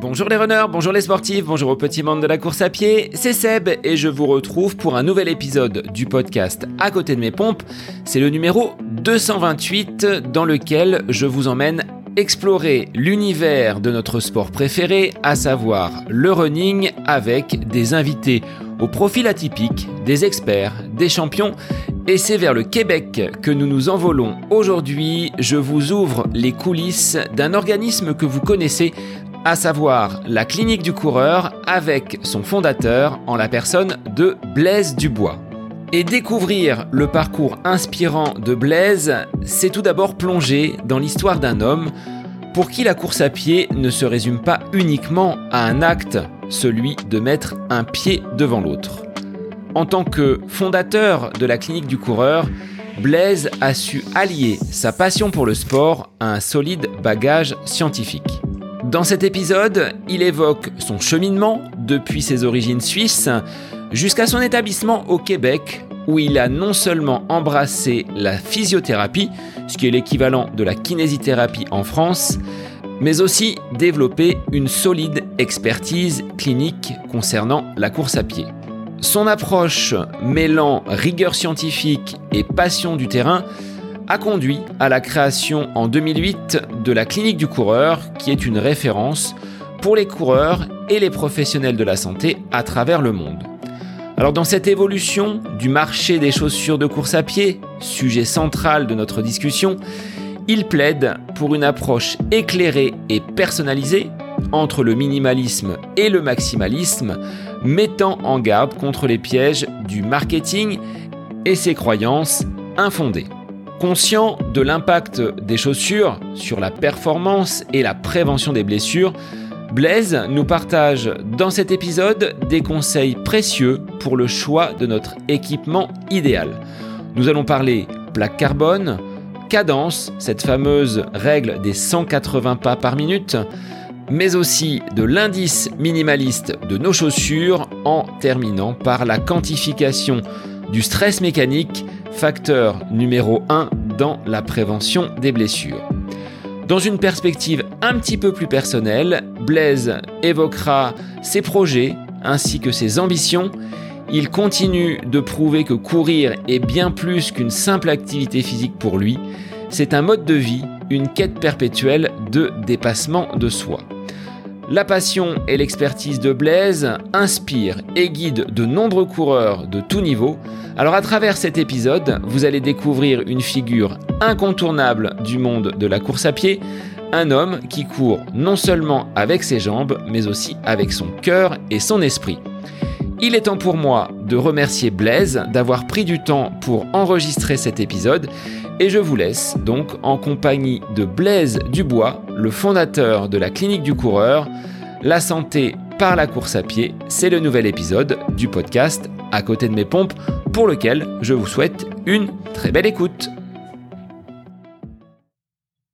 Bonjour les runners, bonjour les sportifs, bonjour au petit monde de la course à pied, c'est Seb et je vous retrouve pour un nouvel épisode du podcast À côté de mes pompes. C'est le numéro 228 dans lequel je vous emmène explorer l'univers de notre sport préféré, à savoir le running avec des invités au profil atypique, des experts, des champions et c'est vers le Québec que nous nous envolons aujourd'hui. Je vous ouvre les coulisses d'un organisme que vous connaissez à savoir la clinique du coureur avec son fondateur en la personne de Blaise Dubois. Et découvrir le parcours inspirant de Blaise, c'est tout d'abord plonger dans l'histoire d'un homme pour qui la course à pied ne se résume pas uniquement à un acte, celui de mettre un pied devant l'autre. En tant que fondateur de la clinique du coureur, Blaise a su allier sa passion pour le sport à un solide bagage scientifique. Dans cet épisode, il évoque son cheminement depuis ses origines suisses jusqu'à son établissement au Québec où il a non seulement embrassé la physiothérapie, ce qui est l'équivalent de la kinésithérapie en France, mais aussi développé une solide expertise clinique concernant la course à pied. Son approche mêlant rigueur scientifique et passion du terrain a conduit à la création en 2008 de la clinique du coureur, qui est une référence pour les coureurs et les professionnels de la santé à travers le monde. Alors dans cette évolution du marché des chaussures de course à pied, sujet central de notre discussion, il plaide pour une approche éclairée et personnalisée entre le minimalisme et le maximalisme, mettant en garde contre les pièges du marketing et ses croyances infondées. Conscient de l'impact des chaussures sur la performance et la prévention des blessures, Blaise nous partage dans cet épisode des conseils précieux pour le choix de notre équipement idéal. Nous allons parler plaque carbone, cadence, cette fameuse règle des 180 pas par minute, mais aussi de l'indice minimaliste de nos chaussures en terminant par la quantification du stress mécanique facteur numéro 1 dans la prévention des blessures. Dans une perspective un petit peu plus personnelle, Blaise évoquera ses projets ainsi que ses ambitions. Il continue de prouver que courir est bien plus qu'une simple activité physique pour lui. C'est un mode de vie, une quête perpétuelle de dépassement de soi. La passion et l'expertise de Blaise inspirent et guident de nombreux coureurs de tout niveau. Alors à travers cet épisode, vous allez découvrir une figure incontournable du monde de la course à pied, un homme qui court non seulement avec ses jambes, mais aussi avec son cœur et son esprit. Il est temps pour moi de remercier Blaise d'avoir pris du temps pour enregistrer cet épisode et je vous laisse donc en compagnie de Blaise Dubois, le fondateur de la clinique du coureur. La santé par la course à pied, c'est le nouvel épisode du podcast À côté de mes pompes pour lequel je vous souhaite une très belle écoute.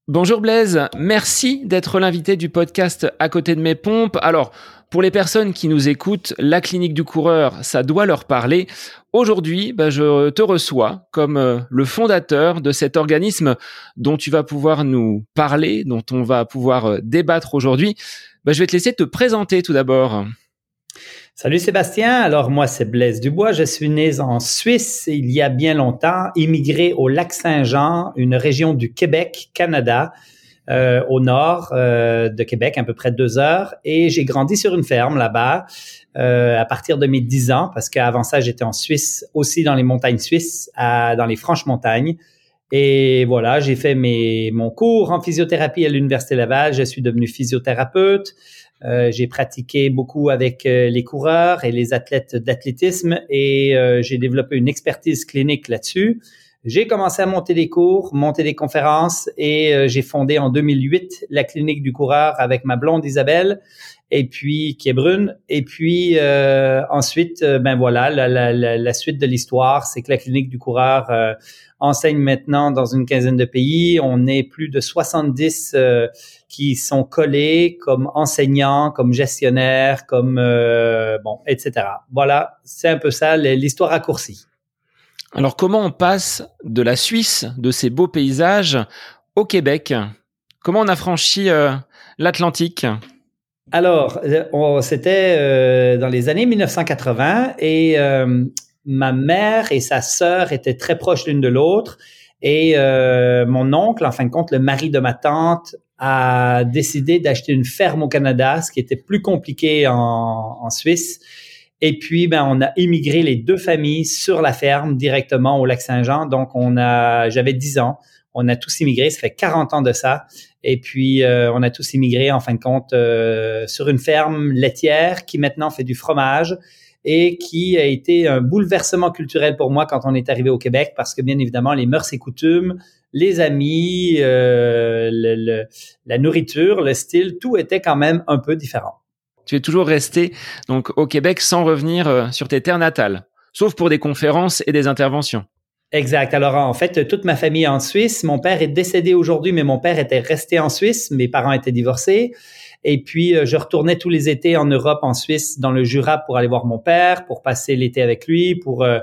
Bonjour Blaise, merci d'être l'invité du podcast À côté de mes pompes. Alors, pour les personnes qui nous écoutent, la clinique du coureur, ça doit leur parler. Aujourd'hui, bah, je te reçois comme euh, le fondateur de cet organisme dont tu vas pouvoir nous parler, dont on va pouvoir euh, débattre aujourd'hui. Bah, je vais te laisser te présenter tout d'abord. Salut Sébastien, alors moi c'est Blaise Dubois, je suis né en Suisse il y a bien longtemps, immigré au lac Saint-Jean, une région du Québec, Canada, euh, au nord euh, de Québec, à peu près deux heures, et j'ai grandi sur une ferme là-bas euh, à partir de mes dix ans, parce qu'avant ça j'étais en Suisse, aussi dans les montagnes suisses, à, dans les franches montagnes. Et voilà, j'ai fait mes, mon cours en physiothérapie à l'Université Laval. Je suis devenu physiothérapeute. Euh, j'ai pratiqué beaucoup avec euh, les coureurs et les athlètes d'athlétisme et euh, j'ai développé une expertise clinique là-dessus. J'ai commencé à monter des cours, monter des conférences et j'ai fondé en 2008 la clinique du coureur avec ma blonde Isabelle et puis qui est brune. Et puis ensuite, ben voilà, la, la, la, suite de l'histoire, c'est que la clinique du coureur enseigne maintenant dans une quinzaine de pays. On est plus de 70 euh, qui sont collés comme enseignants, comme gestionnaires, comme euh, bon, etc. Voilà, c'est un peu ça l'histoire raccourcie. Alors comment on passe de la Suisse, de ces beaux paysages, au Québec? Comment on a franchi euh, l'Atlantique? Alors, c'était dans les années 1980 et ma mère et sa sœur étaient très proches l'une de l'autre. Et mon oncle, en fin de compte, le mari de ma tante, a décidé d'acheter une ferme au Canada, ce qui était plus compliqué en, en Suisse. Et puis, ben, on a immigré les deux familles sur la ferme directement au lac Saint-Jean. Donc, on a, j'avais 10 ans. On a tous immigré. Ça fait 40 ans de ça. Et puis, euh, on a tous immigré, en fin de compte, euh, sur une ferme laitière qui maintenant fait du fromage et qui a été un bouleversement culturel pour moi quand on est arrivé au Québec parce que, bien évidemment, les mœurs et coutumes, les amis, euh, la nourriture, le style, tout était quand même un peu différent. Tu es toujours resté donc au Québec sans revenir euh, sur tes terres natales, sauf pour des conférences et des interventions. Exact. Alors en fait, toute ma famille est en Suisse. Mon père est décédé aujourd'hui, mais mon père était resté en Suisse. Mes parents étaient divorcés. Et puis, euh, je retournais tous les étés en Europe, en Suisse, dans le Jura pour aller voir mon père, pour passer l'été avec lui, pour euh,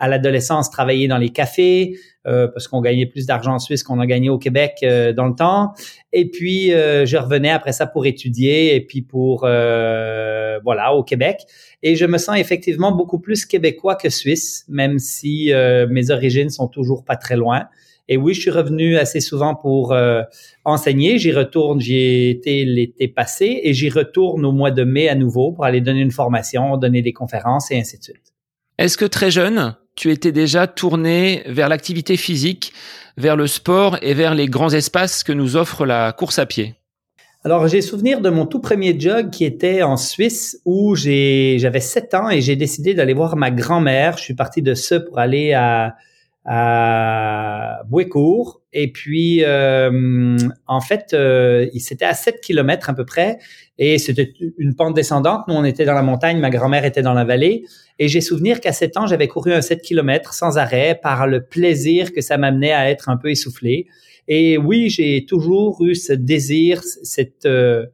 à l'adolescence travailler dans les cafés euh, parce qu'on gagnait plus d'argent en Suisse qu'on a gagné au Québec euh, dans le temps. Et puis euh, je revenais après ça pour étudier et puis pour voilà au Québec. Et je me sens effectivement beaucoup plus québécois que suisse, même si mes origines sont toujours pas très loin. Et oui, je suis revenu assez souvent pour enseigner. J'y retourne, j'y ai été l'été passé et j'y retourne au mois de mai à nouveau pour aller donner une formation, donner des conférences et ainsi de suite. Est-ce que très jeune, tu étais déjà tourné vers l'activité physique, vers le sport et vers les grands espaces que nous offre la course à pied alors, j'ai souvenir de mon tout premier jog qui était en Suisse où j'avais 7 ans et j'ai décidé d'aller voir ma grand-mère. Je suis parti de ce pour aller à, à Bouécourt. Et puis, euh, en fait, euh, c'était à 7 kilomètres à peu près. Et c'était une pente descendante. Nous, on était dans la montagne, ma grand-mère était dans la vallée. Et j'ai souvenir qu'à 7 ans, j'avais couru un 7 kilomètres sans arrêt par le plaisir que ça m'amenait à être un peu essoufflé. Et oui, j'ai toujours eu ce désir, cette... Euh,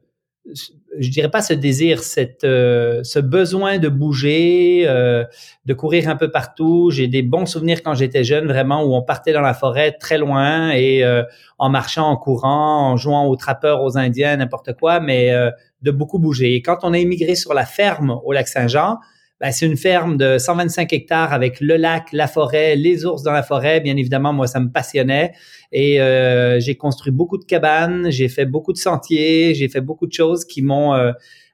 je dirais pas ce désir, cette, euh, ce besoin de bouger, euh, de courir un peu partout. J'ai des bons souvenirs quand j'étais jeune, vraiment, où on partait dans la forêt très loin et euh, en marchant, en courant, en jouant aux trappeurs, aux Indiens, n'importe quoi, mais de beaucoup bouger. Et quand on a immigré sur la ferme au lac Saint-Jean, ben, c'est une ferme de 125 hectares avec le lac, la forêt, les ours dans la forêt. Bien évidemment, moi, ça me passionnait. Et euh, j'ai construit beaucoup de cabanes, j'ai fait beaucoup de sentiers, j'ai fait beaucoup de choses qui m'ont euh,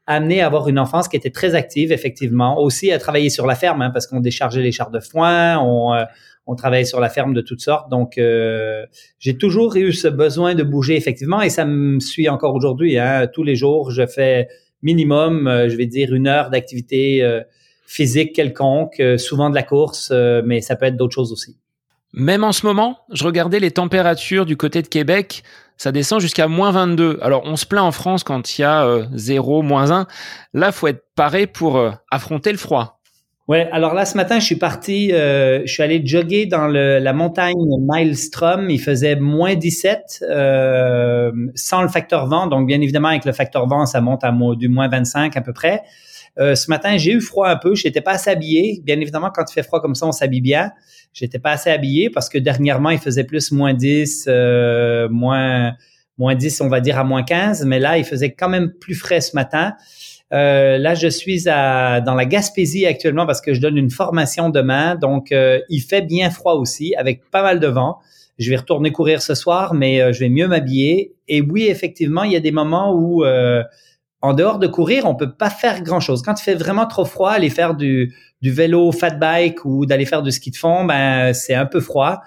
amené à avoir une enfance qui était très active, effectivement. Aussi à travailler sur la ferme, hein, parce qu'on déchargeait les chars de foin, on, euh, on travaillait sur la ferme de toutes sortes. Donc, j'ai toujours eu ce besoin de bouger, effectivement, et ça me suit encore aujourd'hui. Hein. Tous les jours, je fais minimum, je vais dire, une heure d'activité physique quelconque, euh, souvent de la course, euh, mais ça peut être d'autres choses aussi. Même en ce moment, je regardais les températures du côté de Québec, ça descend jusqu'à moins 22. Alors on se plaint en France quand il y a 0, euh, moins 1. Là, faut être paré pour affronter le froid. Ouais, alors là ce matin, je suis parti, je suis allé jogger dans la montagne Maelstrom. Il faisait moins 17 sans le facteur vent. Donc bien évidemment avec le facteur vent, ça monte à du moins 25 à peu près. Euh, ce matin, j'ai eu froid un peu. J'étais pas assez habillé. Bien évidemment, quand il fait froid comme ça, on s'habille bien. J'étais pas assez habillé parce que dernièrement, il faisait plus moins 10, euh, moins, moins 10, on va dire à moins 15. Mais là, il faisait quand même plus frais ce matin. Euh, là, je suis dans la Gaspésie actuellement parce que je donne une formation demain. Donc, il fait bien froid aussi avec pas mal de vent. Je vais retourner courir ce soir, mais je vais mieux m'habiller. Et oui, effectivement, il y a des moments où en dehors de courir, on peut pas faire grand chose. Quand il fait vraiment trop froid, aller faire du, du vélo fat bike ou d'aller faire du ski de fond, ben c'est un peu froid.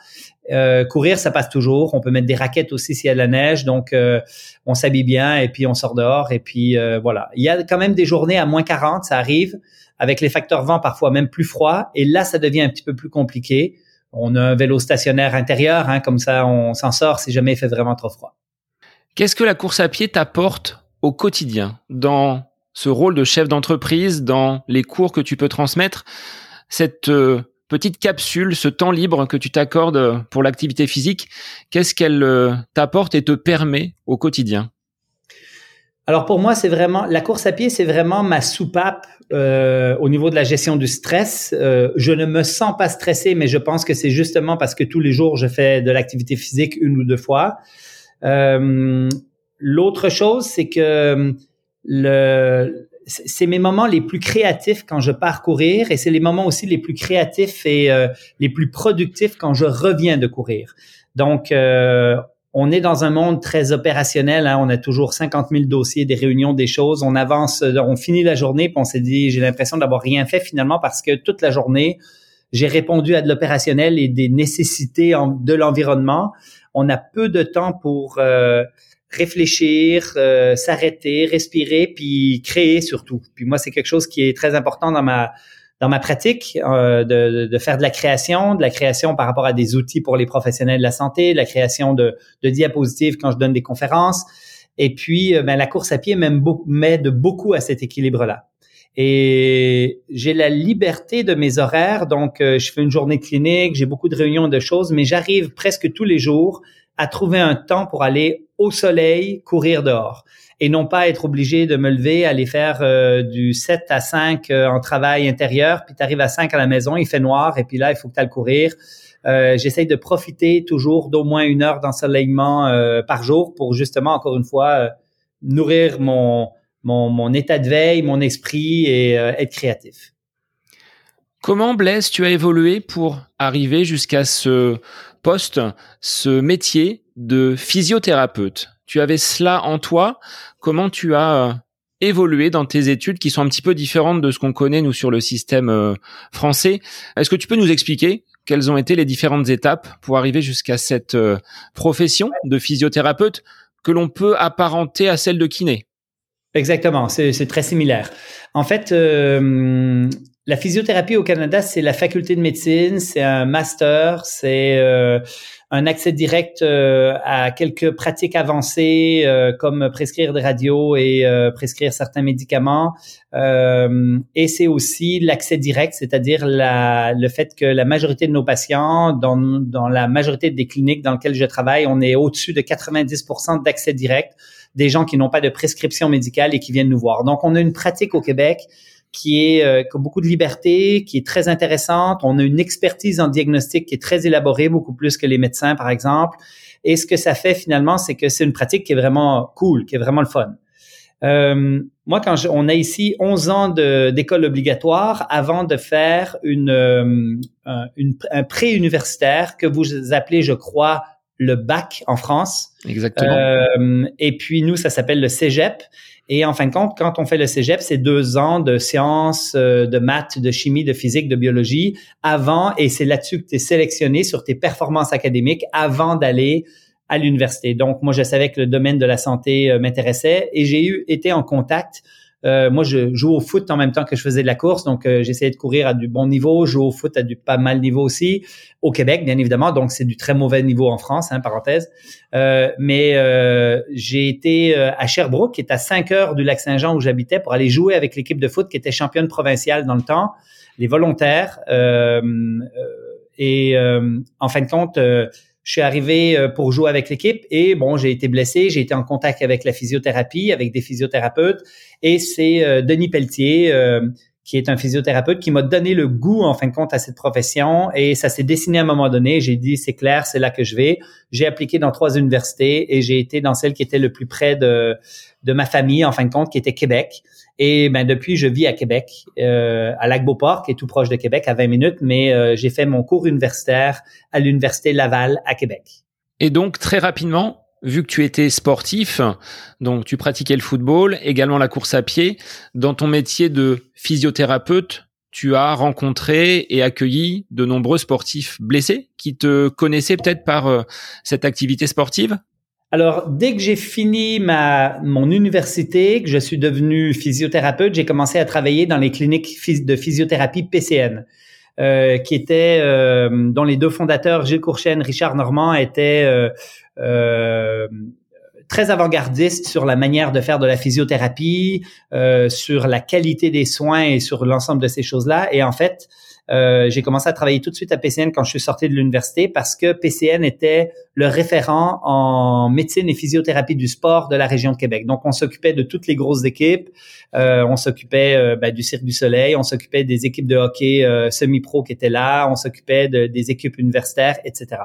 Euh, courir, ça passe toujours. On peut mettre des raquettes aussi s'il y a de la neige, donc euh, on s'habille bien et puis on sort dehors et puis euh, voilà. Il y a quand même des journées à moins 40, ça arrive avec les facteurs vent parfois même plus froid et là ça devient un petit peu plus compliqué. On a un vélo stationnaire intérieur, hein, comme ça on s'en sort si jamais il fait vraiment trop froid. Qu'est-ce que la course à pied t'apporte au quotidien, dans ce rôle de chef d'entreprise, dans les cours que tu peux transmettre, cette euh, petite capsule, ce temps libre que tu t'accordes pour l'activité physique, qu'est-ce qu'elle euh, t'apporte et te permet au quotidien? Alors pour moi, c'est vraiment la course à pied, c'est vraiment ma soupape euh, au niveau de la gestion du stress. je ne me sens pas stressé, mais je pense que c'est justement parce que tous les jours je fais de l'activité physique une ou deux fois. L'autre chose, c'est que hum, le, c'est mes moments les plus créatifs quand je pars courir et c'est les moments aussi les plus créatifs et euh, les plus productifs quand je reviens de courir. Donc, euh, on est dans un monde très opérationnel. Hein. On a toujours 50 000 dossiers, des réunions, des choses. On avance, on finit la journée, puis on s'est dit, j'ai l'impression d'avoir rien fait finalement parce que toute la journée, j'ai répondu à de l'opérationnel et des nécessités de l'environnement. On a peu de temps pour euh, réfléchir, euh, s'arrêter, respirer, puis créer surtout. Puis moi, c'est quelque chose qui est très important dans ma dans ma pratique euh, de, de, faire de la création, de la création par rapport à des outils pour les professionnels de la santé, de la création de, de diapositives quand je donne des conférences. Et puis, euh, ben, la course à pied m'aide beaucoup à cet équilibre-là. Et j'ai la liberté de mes horaires, donc je fais une journée clinique, j'ai beaucoup de réunions de choses, mais j'arrive presque tous les jours à trouver un temps pour aller au soleil courir dehors et non pas être obligé de me lever, aller faire euh, du 7 à 5 euh, en travail intérieur, puis tu arrives à 5 à la maison, il fait noir et puis là, il faut que tu ailles courir. Euh, J'essaye de profiter toujours d'au moins une heure d'ensoleillement euh, par jour pour justement, encore une fois, nourrir mon, mon, mon, état de veille, mon esprit et être créatif. Comment, Blaise, tu as évolué pour arriver jusqu'à ce poste, ce métier de physiothérapeute. Tu avais cela en toi. Comment tu as euh, évolué dans tes études qui sont un petit peu différentes de ce qu'on connaît nous sur le système euh, français? Est-ce que tu peux nous expliquer quelles ont été les différentes étapes pour arriver jusqu'à cette euh, profession de physiothérapeute que l'on peut apparenter à celle de kiné? Exactement, c'est très similaire. En fait, la physiothérapie au Canada, c'est la faculté de médecine, c'est un master, c'est euh, un accès direct euh, à quelques pratiques avancées euh, comme prescrire des radios et prescrire certains médicaments. et c'est aussi l'accès direct, c'est-à-dire le fait que la majorité de nos patients, dans, dans la majorité des cliniques dans lesquelles je travaille, on est au-dessus de 90% d'accès direct des gens qui n'ont pas de prescription médicale et qui viennent nous voir. Donc, on a une pratique au Québec qui est euh, qui a beaucoup de liberté, qui est très intéressante. On a une expertise en diagnostic qui est très élaborée, beaucoup plus que les médecins, par exemple. Et ce que ça fait finalement, c'est que c'est une pratique qui est vraiment cool, qui est vraiment le fun. Euh, moi, quand on a ici 11 ans d'école obligatoire avant de faire une, euh, un, une, un pré-universitaire que vous appelez, je crois, le bac en France. Exactement. Euh, et puis nous, ça s'appelle le cégep. Et en fin de compte, quand on fait le cégep, c'est deux ans de sciences, euh, de maths, de chimie, de physique, de biologie avant, et c'est là-dessus que tu es sélectionné sur tes performances académiques avant d'aller à l'université. Donc, moi, je savais que le domaine de la santé euh, m'intéressait et j'ai eu été en contact euh, moi, je joue au foot en même temps que je faisais de la course, donc euh, j'essayais de courir à du bon niveau, jouer au foot à du pas mal niveau aussi, au Québec, bien évidemment, donc c'est du très mauvais niveau en France, hein, parenthèse. Euh, mais euh, j'ai été à Sherbrooke, qui est à 5 heures du lac Saint-Jean où j'habitais, pour aller jouer avec l'équipe de foot qui était championne provinciale dans le temps, les volontaires. et en fin de compte, je suis arrivé euh, pour jouer avec l'équipe et bon, j'ai été blessé, j'ai été en contact avec la physiothérapie, avec des physiothérapeutes et c'est euh, Denis Pelletier euh, qui est un physiothérapeute qui m'a donné le goût en fin de compte à cette profession et ça s'est dessiné à un moment donné, j'ai dit c'est clair, c'est là que je vais. J'ai appliqué dans trois universités et j'ai été dans celle qui était le plus près de de ma famille en fin de compte qui était Québec. Et ben depuis, je vis à Québec, euh, à Lac-Beauport, qui est tout proche de Québec, à 20 minutes, mais euh, j'ai fait mon cours universitaire à l'Université Laval à Québec. Et donc, très rapidement, vu que tu étais sportif, donc tu pratiquais le football, également la course à pied, dans ton métier de physiothérapeute, tu as rencontré et accueilli de nombreux sportifs blessés qui te connaissaient peut-être par euh, cette activité sportive? Alors, dès que j'ai fini ma mon université, que je suis devenu physiothérapeute, j'ai commencé à travailler dans les cliniques de physiothérapie PCN, euh, qui étaient euh, dont les deux fondateurs, Gilles Courchaine, Richard Normand, étaient euh, euh, très avant-gardistes sur la manière de faire de la physiothérapie, euh, sur la qualité des soins et sur l'ensemble de ces choses-là. Et en fait, euh, j'ai commencé à travailler tout de suite à PCN quand je suis sorti de l'université parce que PCN était le référent en médecine et physiothérapie du sport de la région de Québec. Donc, on s'occupait de toutes les grosses équipes. Euh, on s'occupait euh, ben, du Cirque du Soleil, on s'occupait des équipes de hockey semi-pro qui étaient là, on s'occupait de, des équipes universitaires, etc.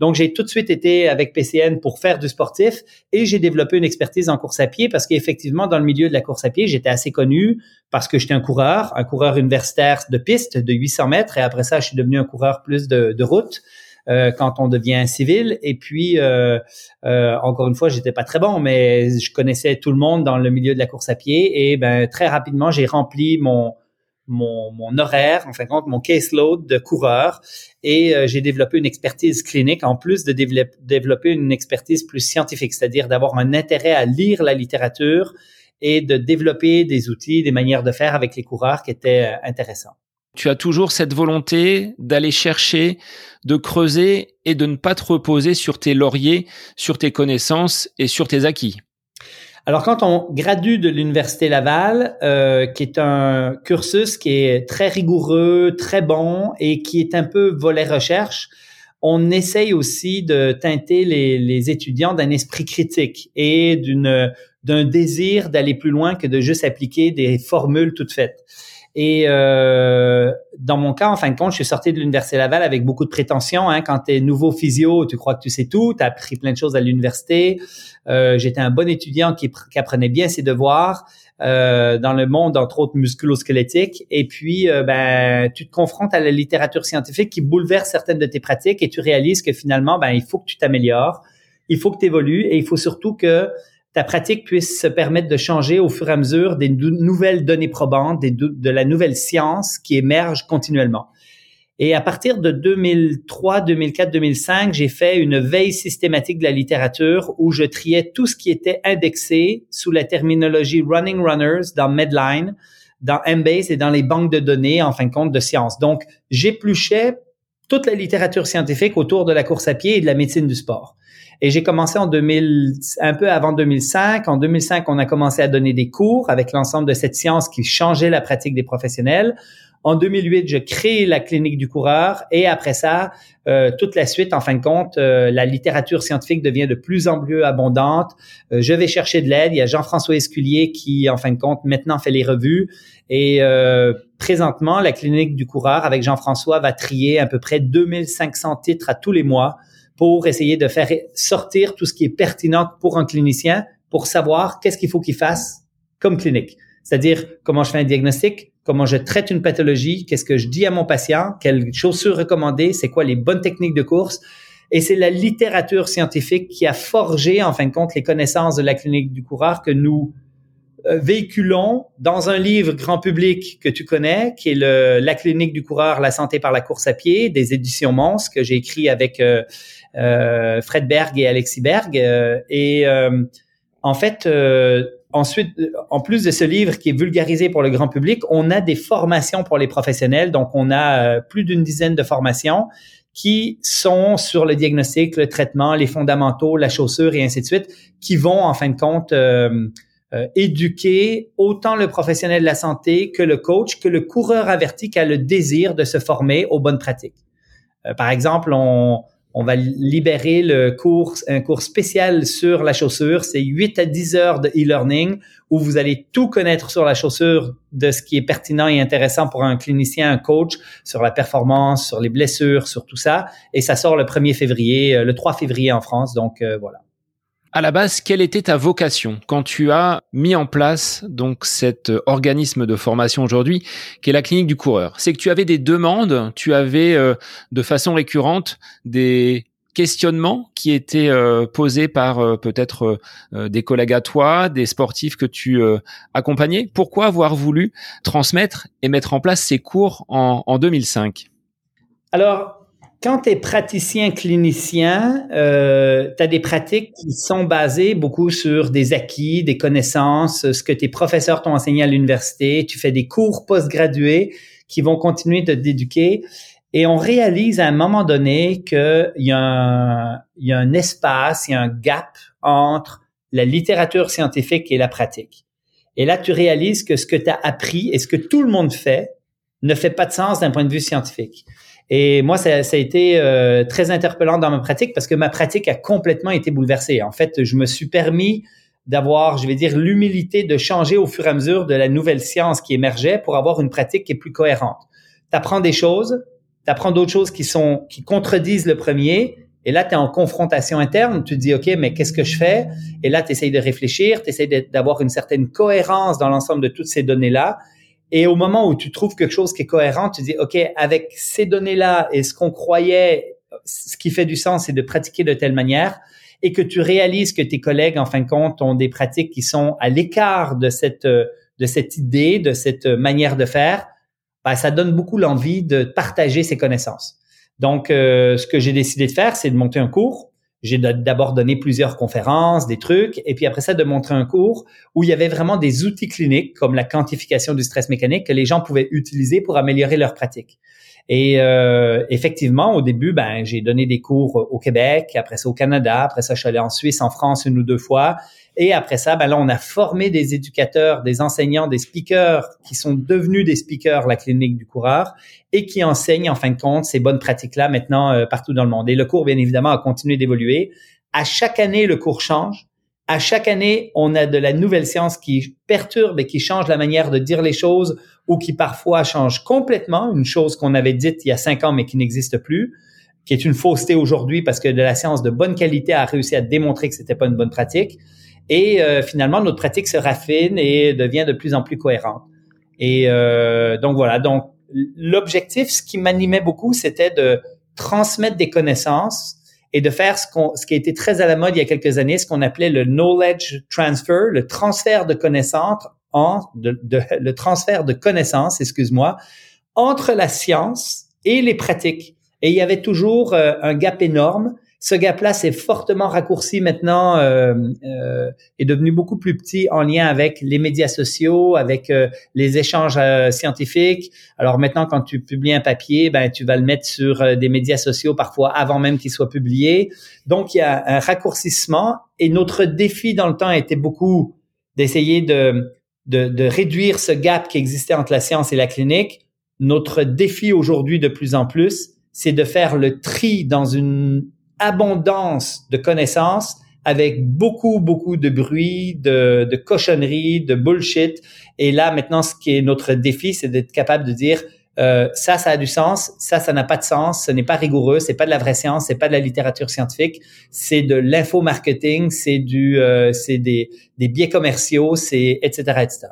Donc, j'ai tout de suite été avec PCN pour faire du sportif et j'ai développé une expertise en course à pied parce qu'effectivement, dans le milieu de la course à pied, j'étais assez connu parce que j'étais un coureur, un coureur universitaire de piste de 800 mètres et après ça, je suis devenu un coureur plus de, de route. Euh, quand on devient civil. Et puis, euh, euh, encore une fois, j'étais pas très bon, mais je connaissais tout le monde dans le milieu de la course à pied. Et ben très rapidement, j'ai rempli mon mon, horaire, en fin de compte, mon caseload de coureur et j'ai développé une expertise clinique en plus de développer une expertise plus scientifique, c'est-à-dire d'avoir un intérêt à lire la littérature et de développer des outils, des manières de faire avec les coureurs qui étaient intéressants. Tu as toujours cette volonté d'aller chercher, de creuser et de ne pas te reposer sur tes lauriers, sur tes connaissances et sur tes acquis. Alors, quand on gradue de l'Université Laval, euh, qui est un cursus qui est très rigoureux, très bon et qui est un peu volet recherche, on essaye aussi de teinter les, les étudiants d'un esprit critique et d'une d'un désir d'aller plus loin que de juste appliquer des formules toutes faites. Et euh, dans mon cas, en fin de compte, je suis sorti de l'Université Laval avec beaucoup de prétentions. Hein. Quand tu es nouveau physio, tu crois que tu sais tout. Tu as appris plein de choses à l'université. Euh, J'étais un bon étudiant qui, qui, apprenait bien ses devoirs euh, dans le monde, entre autres, musculo-squelettique. Et puis, euh, ben, tu te confrontes à la littérature scientifique qui bouleverse certaines de tes pratiques et tu réalises que finalement, ben, il faut que tu t'améliores, il faut que tu évolues et il faut surtout que ta pratique puisse se permettre de changer au fur et à mesure des nouvelles données probantes, de la nouvelle science qui émerge continuellement. Et à partir de 2003, 2004, 2005, j'ai fait une veille systématique de la littérature où je triais tout ce qui était indexé sous la terminologie running runners dans Medline, dans Embase et dans les banques de données en fin de compte de science. Donc, j'épluchais toute la littérature scientifique autour de la course à pied et de la médecine du sport. Et j'ai commencé en 2000, un peu avant 2005. En 2005, on a commencé à donner des cours avec l'ensemble de cette science qui changeait la pratique des professionnels. En 2008, je crée la clinique du coureur et après ça, euh, toute la suite, en fin de compte, euh, la littérature scientifique devient de plus en plus abondante. Euh, je vais chercher de l'aide. Il y a Jean-François Esculier qui, en fin de compte, maintenant fait les revues. Et présentement, la clinique du coureur avec Jean-François va trier à peu près 2500 titres à tous les mois pour essayer de faire sortir tout ce qui est pertinent pour un clinicien pour savoir qu'est-ce qu'il faut qu'il fasse comme clinique. C'est-à-dire comment je fais un diagnostic, comment je traite une pathologie, qu'est-ce que je dis à mon patient, quelles chaussures recommander, c'est quoi les bonnes techniques de course. Et c'est la littérature scientifique qui a forgé, en fin de compte, les connaissances de la clinique du coureur que nous euh, véhiculons dans un livre grand public que tu connais, qui est le, La clinique du coureur, la santé par la course à pied, des éditions Mons, que j'ai écrit avec euh, Fred Berg et Alexis Berg. Euh, et euh, en fait, ensuite, en plus de ce livre qui est vulgarisé pour le grand public, on a des formations pour les professionnels. Donc, on a plus d'une dizaine de formations qui sont sur le diagnostic, le traitement, les fondamentaux, la chaussure et ainsi de suite, qui vont en fin de compte euh, éduquer autant le professionnel de la santé que le coach, que le coureur averti qui a le désir de se former aux bonnes pratiques. par exemple, on, on va libérer le cours, un cours spécial sur la chaussure. C'est 8 à 10 heures de e-learning où vous allez tout connaître sur la chaussure de ce qui est pertinent et intéressant pour un clinicien, un coach, sur la performance, sur les blessures, sur tout ça. Et ça sort le 1er février, euh, le 3 février en France. Donc, euh, voilà à la base, quelle était ta vocation quand tu as mis en place donc cet organisme de formation aujourd'hui qui est la clinique du coureur? C'est que tu avais des demandes, tu avais euh, de façon récurrente des questionnements qui étaient euh, posés par euh, peut-être des collègues à toi, des sportifs que tu accompagnais. Pourquoi avoir voulu transmettre et mettre en place ces cours en, en 2005 Alors, quand tu es praticien clinicien, euh, tu as des pratiques qui sont basées beaucoup sur des acquis, des connaissances, ce que tes professeurs t'ont enseigné à l'université. Tu fais des cours postgradués qui vont continuer de t'éduquer. Et on réalise à un moment donné qu'il y, a un, il y a un espace, il y a un gap entre la littérature scientifique et la pratique. Et là, tu réalises que ce que tu as appris et ce que tout le monde fait ne fait pas de sens d'un point de vue scientifique. Et moi, ça, ça a été euh, très interpellant dans ma pratique parce que ma pratique a complètement été bouleversée. En fait, je me suis permis d'avoir, je vais dire, l'humilité de changer au fur et à mesure de la nouvelle science qui émergeait pour avoir une pratique qui est plus cohérente. Tu apprends des choses, tu apprends d'autres choses qui sont qui contredisent le premier, Et là, tu es en confrontation interne, tu te dis, OK, mais qu'est-ce que je fais? Et là, tu essayes de réfléchir, tu essayes d'avoir une certaine cohérence dans l'ensemble de toutes ces données-là. Et au moment où tu trouves quelque chose qui est cohérent, tu dis, OK, avec ces données-là et ce qu'on croyait, ce qui fait du sens, c'est de pratiquer de telle manière et que tu réalises que tes collègues, en fin de compte, ont des pratiques qui sont à l'écart de cette, de cette idée, de cette manière de faire, ben, ça donne beaucoup l'envie de partager ses connaissances. Donc, euh, ce que j'ai décidé de faire, c'est de monter un cours. J'ai d'abord donné plusieurs conférences, des trucs, et puis après ça, de montrer un cours où il y avait vraiment des outils cliniques comme la quantification du stress mécanique que les gens pouvaient utiliser pour améliorer leur pratique. Et euh, effectivement, au début, ben, j'ai donné des cours au Québec, après ça au Canada, après ça, je suis allé en Suisse, en France une ou deux fois. Et après ça, ben là, on a formé des éducateurs, des enseignants, des speakers qui sont devenus des speakers, la clinique du coureur, et qui enseignent en fin de compte ces bonnes pratiques-là maintenant euh, partout dans le monde. Et le cours, bien évidemment, a continué d'évoluer. À chaque année, le cours change. À chaque année, on a de la nouvelle science qui perturbe et qui change la manière de dire les choses ou qui parfois change complètement une chose qu'on avait dite il y a cinq ans mais qui n'existe plus, qui est une fausseté aujourd'hui parce que de la science de bonne qualité a réussi à démontrer que c'était pas une bonne pratique. Et euh, finalement, notre pratique se raffine et devient de plus en plus cohérente. Et euh, donc voilà. Donc l'objectif, ce qui m'animait beaucoup, c'était de transmettre des connaissances et de faire ce, qu'on, ce qui a été très à la mode il y a quelques années, ce qu'on appelait le knowledge transfer, le transfert de connaissances, en, de, le transfert de connaissances, excuse-moi, entre la science et les pratiques. Et il y avait toujours euh, un gap énorme ce gap-là s'est fortement raccourci maintenant, euh, euh, est devenu beaucoup plus petit en lien avec les médias sociaux, avec euh, les échanges euh, scientifiques. Alors maintenant, quand tu publies un papier, ben tu vas le mettre sur euh, des médias sociaux parfois avant même qu'il soit publié. Donc il y a un raccourcissement et notre défi dans le temps été beaucoup d'essayer de, de, de réduire ce gap qui existait entre la science et la clinique. Notre défi aujourd'hui de plus en plus, c'est de faire le tri dans une abondance de connaissances avec beaucoup, beaucoup de bruit, de, de cochonneries, de bullshit. Et là, maintenant, ce qui est notre défi, c'est d'être capable de dire euh, ça, ça a du sens, ça, ça n'a pas de sens, ce n'est pas rigoureux, c'est pas de la vraie science, c'est pas de la littérature scientifique, c'est de l'info-marketing, c'est du, euh, c'est des, des biais commerciaux, c'est etc., etc.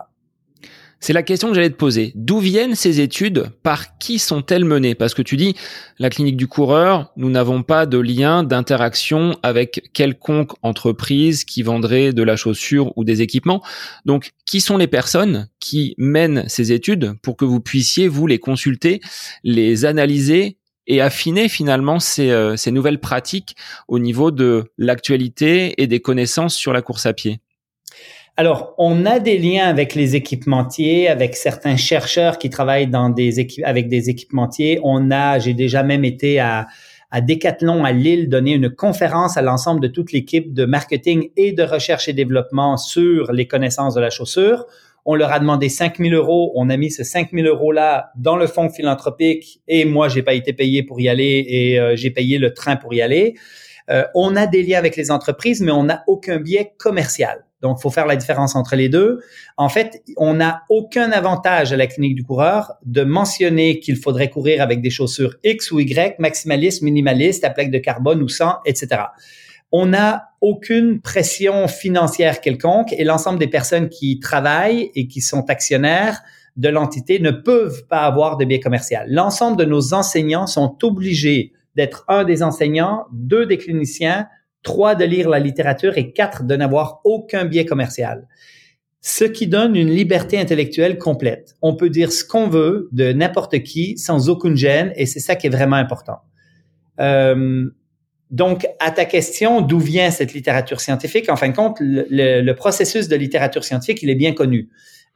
C'est la question que j'allais te poser. D'où viennent ces études? Par qui sont-elles menées? Parce que tu dis, la clinique du coureur, nous n'avons pas de lien d'interaction avec quelconque entreprise qui vendrait de la chaussure ou des équipements. Donc, qui sont les personnes qui mènent ces études pour que vous puissiez, vous, les consulter, les analyser et affiner finalement ces, euh, ces nouvelles pratiques au niveau de l'actualité et des connaissances sur la course à pied? Alors, on a des liens avec les équipementiers, avec certains chercheurs qui travaillent dans des avec des équipementiers. On a, j'ai déjà même été à, à Decathlon à Lille donner une conférence à l'ensemble de toute l'équipe de marketing et de recherche et développement sur les connaissances de la chaussure. On leur a demandé 5000 euros. On a mis ces 5000 euros là dans le fonds philanthropique et moi, j'ai pas été payé pour y aller et euh, j'ai payé le train pour y aller. Euh, on a des liens avec les entreprises, mais on n'a aucun biais commercial. Donc, faut faire la différence entre les deux. En fait, on n'a aucun avantage à la clinique du coureur de mentionner qu'il faudrait courir avec des chaussures X ou Y, maximaliste, minimaliste, à plaque de carbone ou sans, etc. On n'a aucune pression financière quelconque et l'ensemble des personnes qui travaillent et qui sont actionnaires de l'entité ne peuvent pas avoir de biais commercial. L'ensemble de nos enseignants sont obligés d'être un des enseignants, deux des cliniciens, trois de lire la littérature et quatre de n'avoir aucun biais commercial. Ce qui donne une liberté intellectuelle complète. On peut dire ce qu'on veut de n'importe qui sans aucune gêne et c'est ça qui est vraiment important. Euh, donc, à ta question, d'où vient cette littérature scientifique? En fin de compte, le, processus de littérature scientifique, il est bien connu.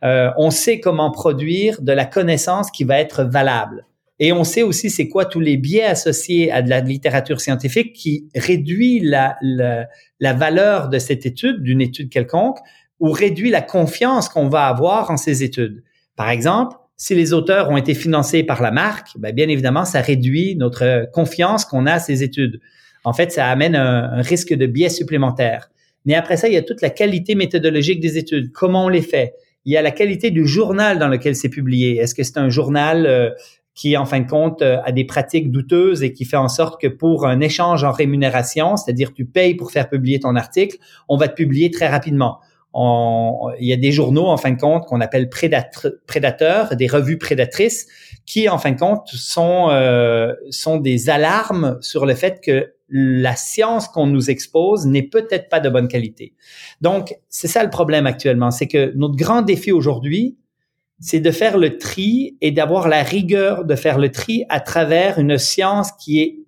Euh, on sait comment produire de la connaissance qui va être valable. Et on sait aussi c'est quoi tous les biais associés à de la littérature scientifique qui réduit la, la, la valeur de cette étude, d'une étude quelconque, ou réduit la confiance qu'on va avoir en ces études. Par exemple, si les auteurs ont été financés par la marque, ben bien évidemment, ça réduit notre confiance qu'on a à ces études. En fait, ça amène un, un, risque de biais supplémentaire. Mais après ça, il y a toute la qualité méthodologique des études, comment on les fait. Il y a la qualité du journal dans lequel c'est publié. Est-ce que c'est un journal euh, qui, en fin de compte, euh, a des pratiques douteuses et qui fait en sorte que pour un échange en rémunération, c'est-à-dire tu payes pour faire publier ton article, on va te publier très rapidement. il y a des journaux, en fin de compte, qu'on appelle prédateurs, des revues prédatrices, qui, en fin de compte, sont, euh, sont des alarmes sur le fait que la science qu'on nous expose n'est peut-être pas de bonne qualité. Donc, c'est ça le problème actuellement, c'est que notre grand défi aujourd'hui, c'est de faire le tri et d'avoir la rigueur de faire le tri à travers une science qui est,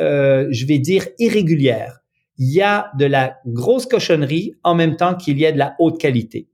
euh, je vais dire, irrégulière. Il y a de la grosse cochonnerie en même temps qu'il y a de la haute qualité.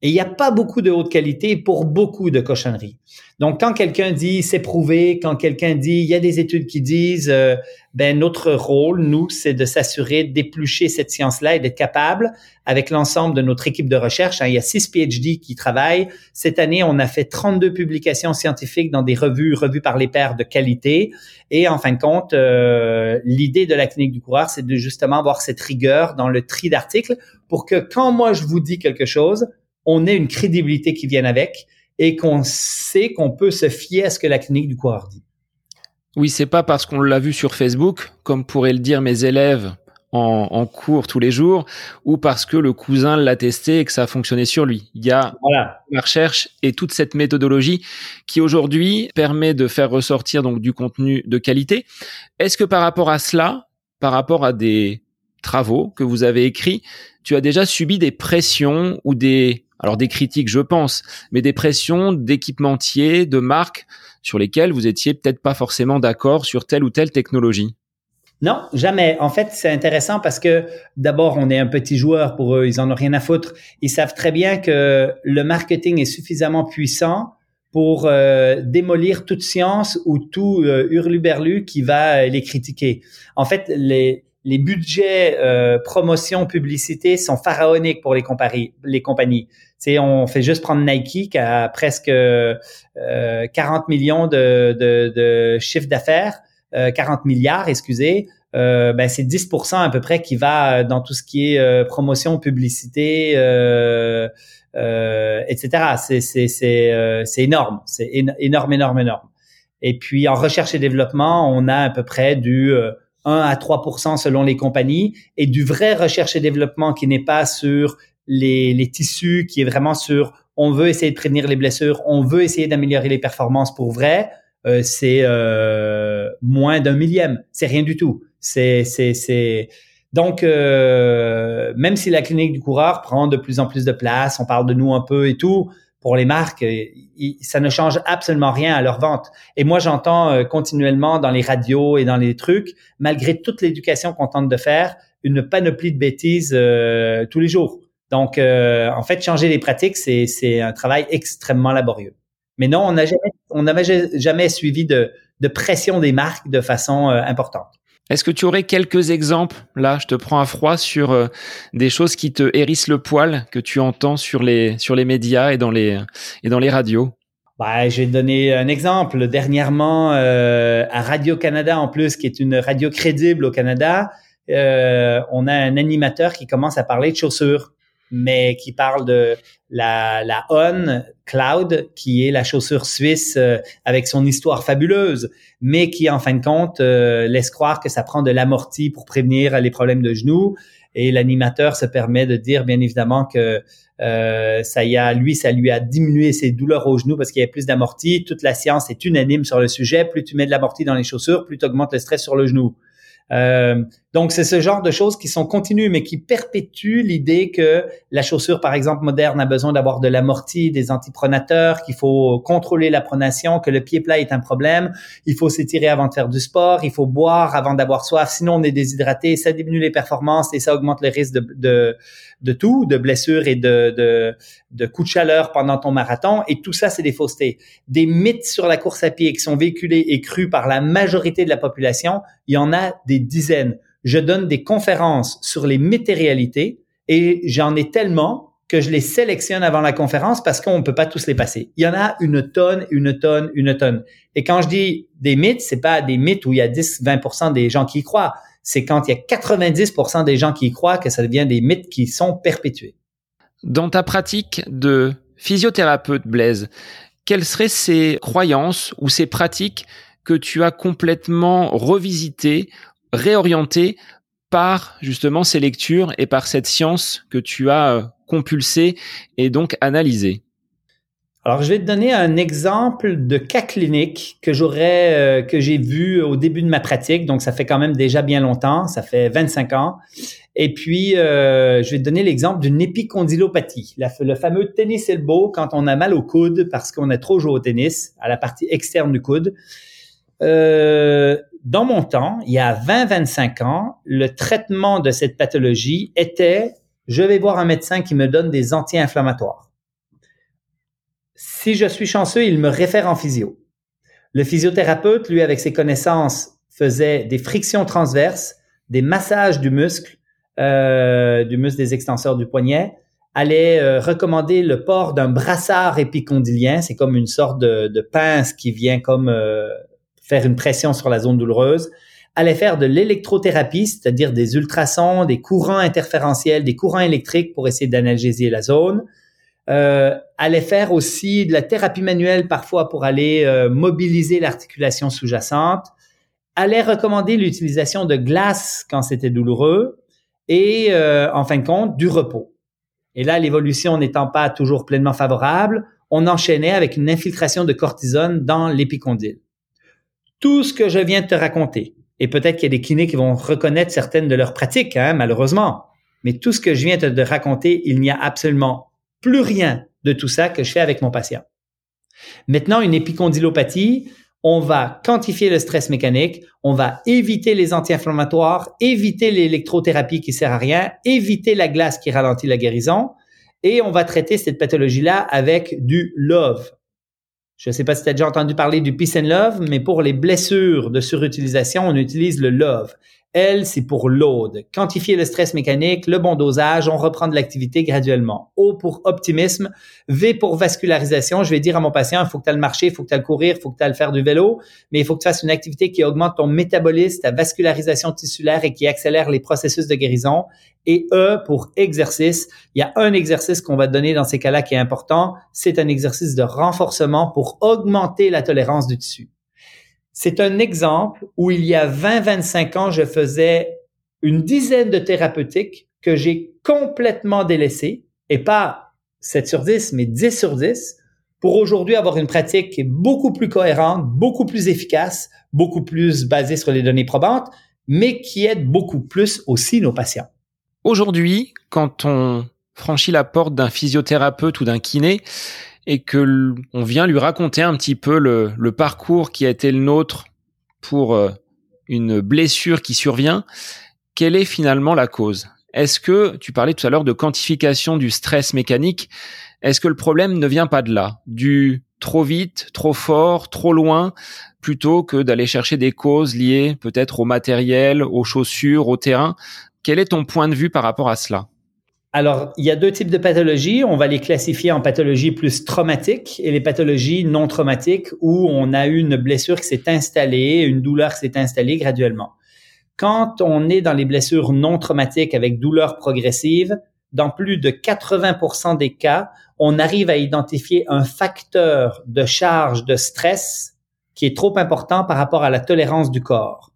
Et il n'y a pas beaucoup de haute qualité pour beaucoup de cochonneries. Donc, quand quelqu'un dit c'est prouvé, quand quelqu'un dit il y a des études qui disent, euh, ben notre rôle, nous, c'est de s'assurer d'éplucher cette science-là et d'être capable, avec l'ensemble de notre équipe de recherche. Hein, il y a six PhD qui travaillent. Cette année, on a fait 32 publications scientifiques dans des revues, revues par les pairs de qualité. Et en fin de compte, euh, l'idée de la clinique du coureur, c'est de justement avoir cette rigueur dans le tri d'articles pour que quand moi je vous dis quelque chose, on ait une crédibilité qui vienne avec et qu'on sait qu'on peut se fier à ce que la clinique du coureur dit. Oui, c'est pas parce qu'on l'a vu sur Facebook, comme pourraient le dire mes élèves en, cours tous les jours, ou parce que le cousin l'a testé et que ça a fonctionné sur lui. Il y a la recherche et toute cette méthodologie qui aujourd'hui permet de faire ressortir donc du contenu de qualité. Est-ce que par rapport à cela, par rapport à des travaux que vous avez écrits, tu as déjà subi des pressions ou des alors des critiques, je pense, mais des pressions d'équipementiers, de marques sur lesquelles vous étiez peut-être pas forcément d'accord sur telle ou telle technologie. Non, jamais. En fait, c'est intéressant parce que d'abord, on est un petit joueur pour eux, ils en ont rien à foutre. Ils savent très bien que le marketing est suffisamment puissant pour euh, démolir toute science ou tout euh, hurluberlu qui va les critiquer. En fait, les, budgets euh, promotion, publicité sont pharaoniques pour les, les compagnies. C'est on fait juste prendre Nike qui a presque euh, 40 millions de, de, de chiffre d'affaires, euh, 40 milliards, excusez. Euh, ben c'est 10% à peu près qui va dans tout ce qui est euh, promotion, publicité, euh, etc. C'est c'est c'est c'est énorme, c'est énorme, énorme, énorme. Et puis en recherche et développement, on a à peu près du 1 à 3% selon les compagnies, et du vrai recherche et développement qui n'est pas sur les, les tissus, qui est vraiment sur on veut essayer de prévenir les blessures, on veut essayer d'améliorer les performances pour vrai, euh, c'est euh, moins d'un millième. C'est rien du tout. C'est c'est c'est donc euh, même si la clinique du coureur prend de plus en plus de place, on parle de nous un peu et tout, pour les marques, euh, ça ne change absolument rien à leur vente. Et moi, j'entends euh, continuellement dans les radios et dans les trucs, malgré toute l'éducation qu'on tente de faire, une panoplie de bêtises euh, tous les jours. Donc, en fait, changer les pratiques, c'est un travail extrêmement laborieux. Mais non, on n'a jamais, on jamais suivi de, de pression des marques de façon importante. Est-ce que tu aurais quelques exemples? Là, je te prends à froid sur euh, des choses qui te hérissent le poil que tu entends sur les sur les médias et dans les et dans les radios? Bah, je vais donner un exemple. Dernièrement, euh, à Radio Canada en plus, qui est une radio crédible au Canada, euh, on a un animateur qui commence à parler de chaussures mais qui parle de la, la On Cloud, qui est la chaussure suisse euh, avec son histoire fabuleuse, mais qui, en fin de compte, euh, laisse croire que ça prend de l'amorti pour prévenir les problèmes de genoux. Et l'animateur se permet de dire, bien évidemment, que euh, ça y a, lui, ça lui a diminué ses douleurs aux genoux parce qu'il y avait plus d'amorti. Toute la science est unanime sur le sujet. Plus tu mets de l'amorti dans les chaussures, plus tu augmentes le stress sur le genou. Euh, donc, c'est ce genre de choses qui sont continues, mais qui perpétuent l'idée que la chaussure, par exemple, moderne, a besoin d'avoir de l'amorti, des antipronateurs, qu'il faut contrôler la pronation, que le pied plat est un problème, il faut s'étirer avant de faire du sport, il faut boire avant d'avoir soif, sinon on est déshydraté, ça diminue les performances et ça augmente le risque de, de, de tout, de blessures et de, de, de coups de chaleur pendant ton marathon. Et tout ça, c'est des faussetés. Des mythes sur la course à pied qui sont véhiculés et crus par la majorité de la population, il y en a des dizaines je donne des conférences sur les météréalités et j'en ai tellement que je les sélectionne avant la conférence parce qu'on ne peut pas tous les passer. Il y en a une tonne, une tonne, une tonne. Et quand je dis des mythes, c'est pas des mythes où il y a 10, 20% des gens qui y croient. C'est quand il y a 90% des gens qui y croient que ça devient des mythes qui sont perpétués. Dans ta pratique de physiothérapeute, Blaise, quelles seraient ces croyances ou ces pratiques que tu as complètement revisitées, réorientées par justement ces lectures et par cette science que tu as euh, compulsée et donc analysée alors, je vais te donner un exemple de cas clinique que j'aurais, euh, que j'ai vu au début de ma pratique. Donc, ça fait quand même déjà bien longtemps. Ça fait 25 ans. Et puis, euh, je vais te donner l'exemple d'une épicondylopathie, le fameux tennis elbow quand on a mal au coude parce qu'on a trop joué au tennis, à la partie externe du coude. Euh, dans mon temps, il y a 20-25 ans, le traitement de cette pathologie était, je vais voir un médecin qui me donne des anti-inflammatoires. Si je suis chanceux, il me réfère en physio. Le physiothérapeute, lui, avec ses connaissances, faisait des frictions transverses, des massages du muscle, euh, du muscle des extenseurs du poignet, allait euh, recommander le port d'un brassard épicondylien, c'est comme une sorte de, pince qui vient comme euh, faire une pression sur la zone douloureuse, allait faire de l'électrothérapie, c'est-à-dire des ultrasons, des courants interférentiels, des courants électriques pour essayer d'analgésier la zone, euh, allait faire aussi de la thérapie manuelle parfois pour aller euh, mobiliser l'articulation sous-jacente, allait recommander l'utilisation de glace quand c'était douloureux et euh, en fin de compte du repos. Et là, l'évolution n'étant pas toujours pleinement favorable, on enchaînait avec une infiltration de cortisone dans l'épicondyle. Tout ce que je viens de te raconter, et peut-être qu'il y a des kinés qui vont reconnaître certaines de leurs pratiques, hein, malheureusement, mais tout ce que je viens de te raconter, il n'y a absolument plus rien de tout ça que je fais avec mon patient. Maintenant, une épicondylopathie, on va quantifier le stress mécanique, on va éviter les anti-inflammatoires, éviter l'électrothérapie qui sert à rien, éviter la glace qui ralentit la guérison, et on va traiter cette pathologie-là avec du love. Je ne sais pas si tu as déjà entendu parler du peace and love, mais pour les blessures de surutilisation, on utilise le love. L, c'est pour load. Quantifier le stress mécanique, le bon dosage, on reprend de l'activité graduellement. O pour optimisme. V pour vascularisation. Je vais dire à mon patient, il faut que tu ailles marcher, il faut que tu ailles courir, il faut que tu ailles faire du vélo, mais il faut que tu fasses une activité qui augmente ton métabolisme, ta vascularisation tissulaire et qui accélère les processus de guérison. Et E pour exercice. Il y a un exercice qu'on va donner dans ces cas-là qui est important. C'est un exercice de renforcement pour augmenter la tolérance du tissu. C'est un exemple où il y a 20-25 ans, je faisais une dizaine de thérapeutiques que j'ai complètement délaissées, et pas 7 sur 10, mais 10 sur 10, pour aujourd'hui avoir une pratique qui est beaucoup plus cohérente, beaucoup plus efficace, beaucoup plus basée sur les données probantes, mais qui aide beaucoup plus aussi nos patients. Aujourd'hui, quand on franchit la porte d'un physiothérapeute ou d'un kiné, et que on vient lui raconter un petit peu le, le parcours qui a été le nôtre pour euh, une blessure qui survient, quelle est finalement la cause? Est-ce que tu parlais tout à l'heure de quantification du stress mécanique Est-ce que le problème ne vient pas de là, du trop vite, trop fort, trop loin, plutôt que d'aller chercher des causes liées peut-être au matériel, aux chaussures, au terrain? Quel est ton point de vue par rapport à cela? Alors, il y a deux types de pathologies. On va les classifier en pathologies plus traumatiques et les pathologies non traumatiques où on a eu une blessure qui s'est installée, une douleur qui s'est installée graduellement. Quand on est dans les blessures non traumatiques avec douleur progressive, dans plus de 80% des cas, on arrive à identifier un facteur de charge de stress qui est trop important par rapport à la tolérance du corps.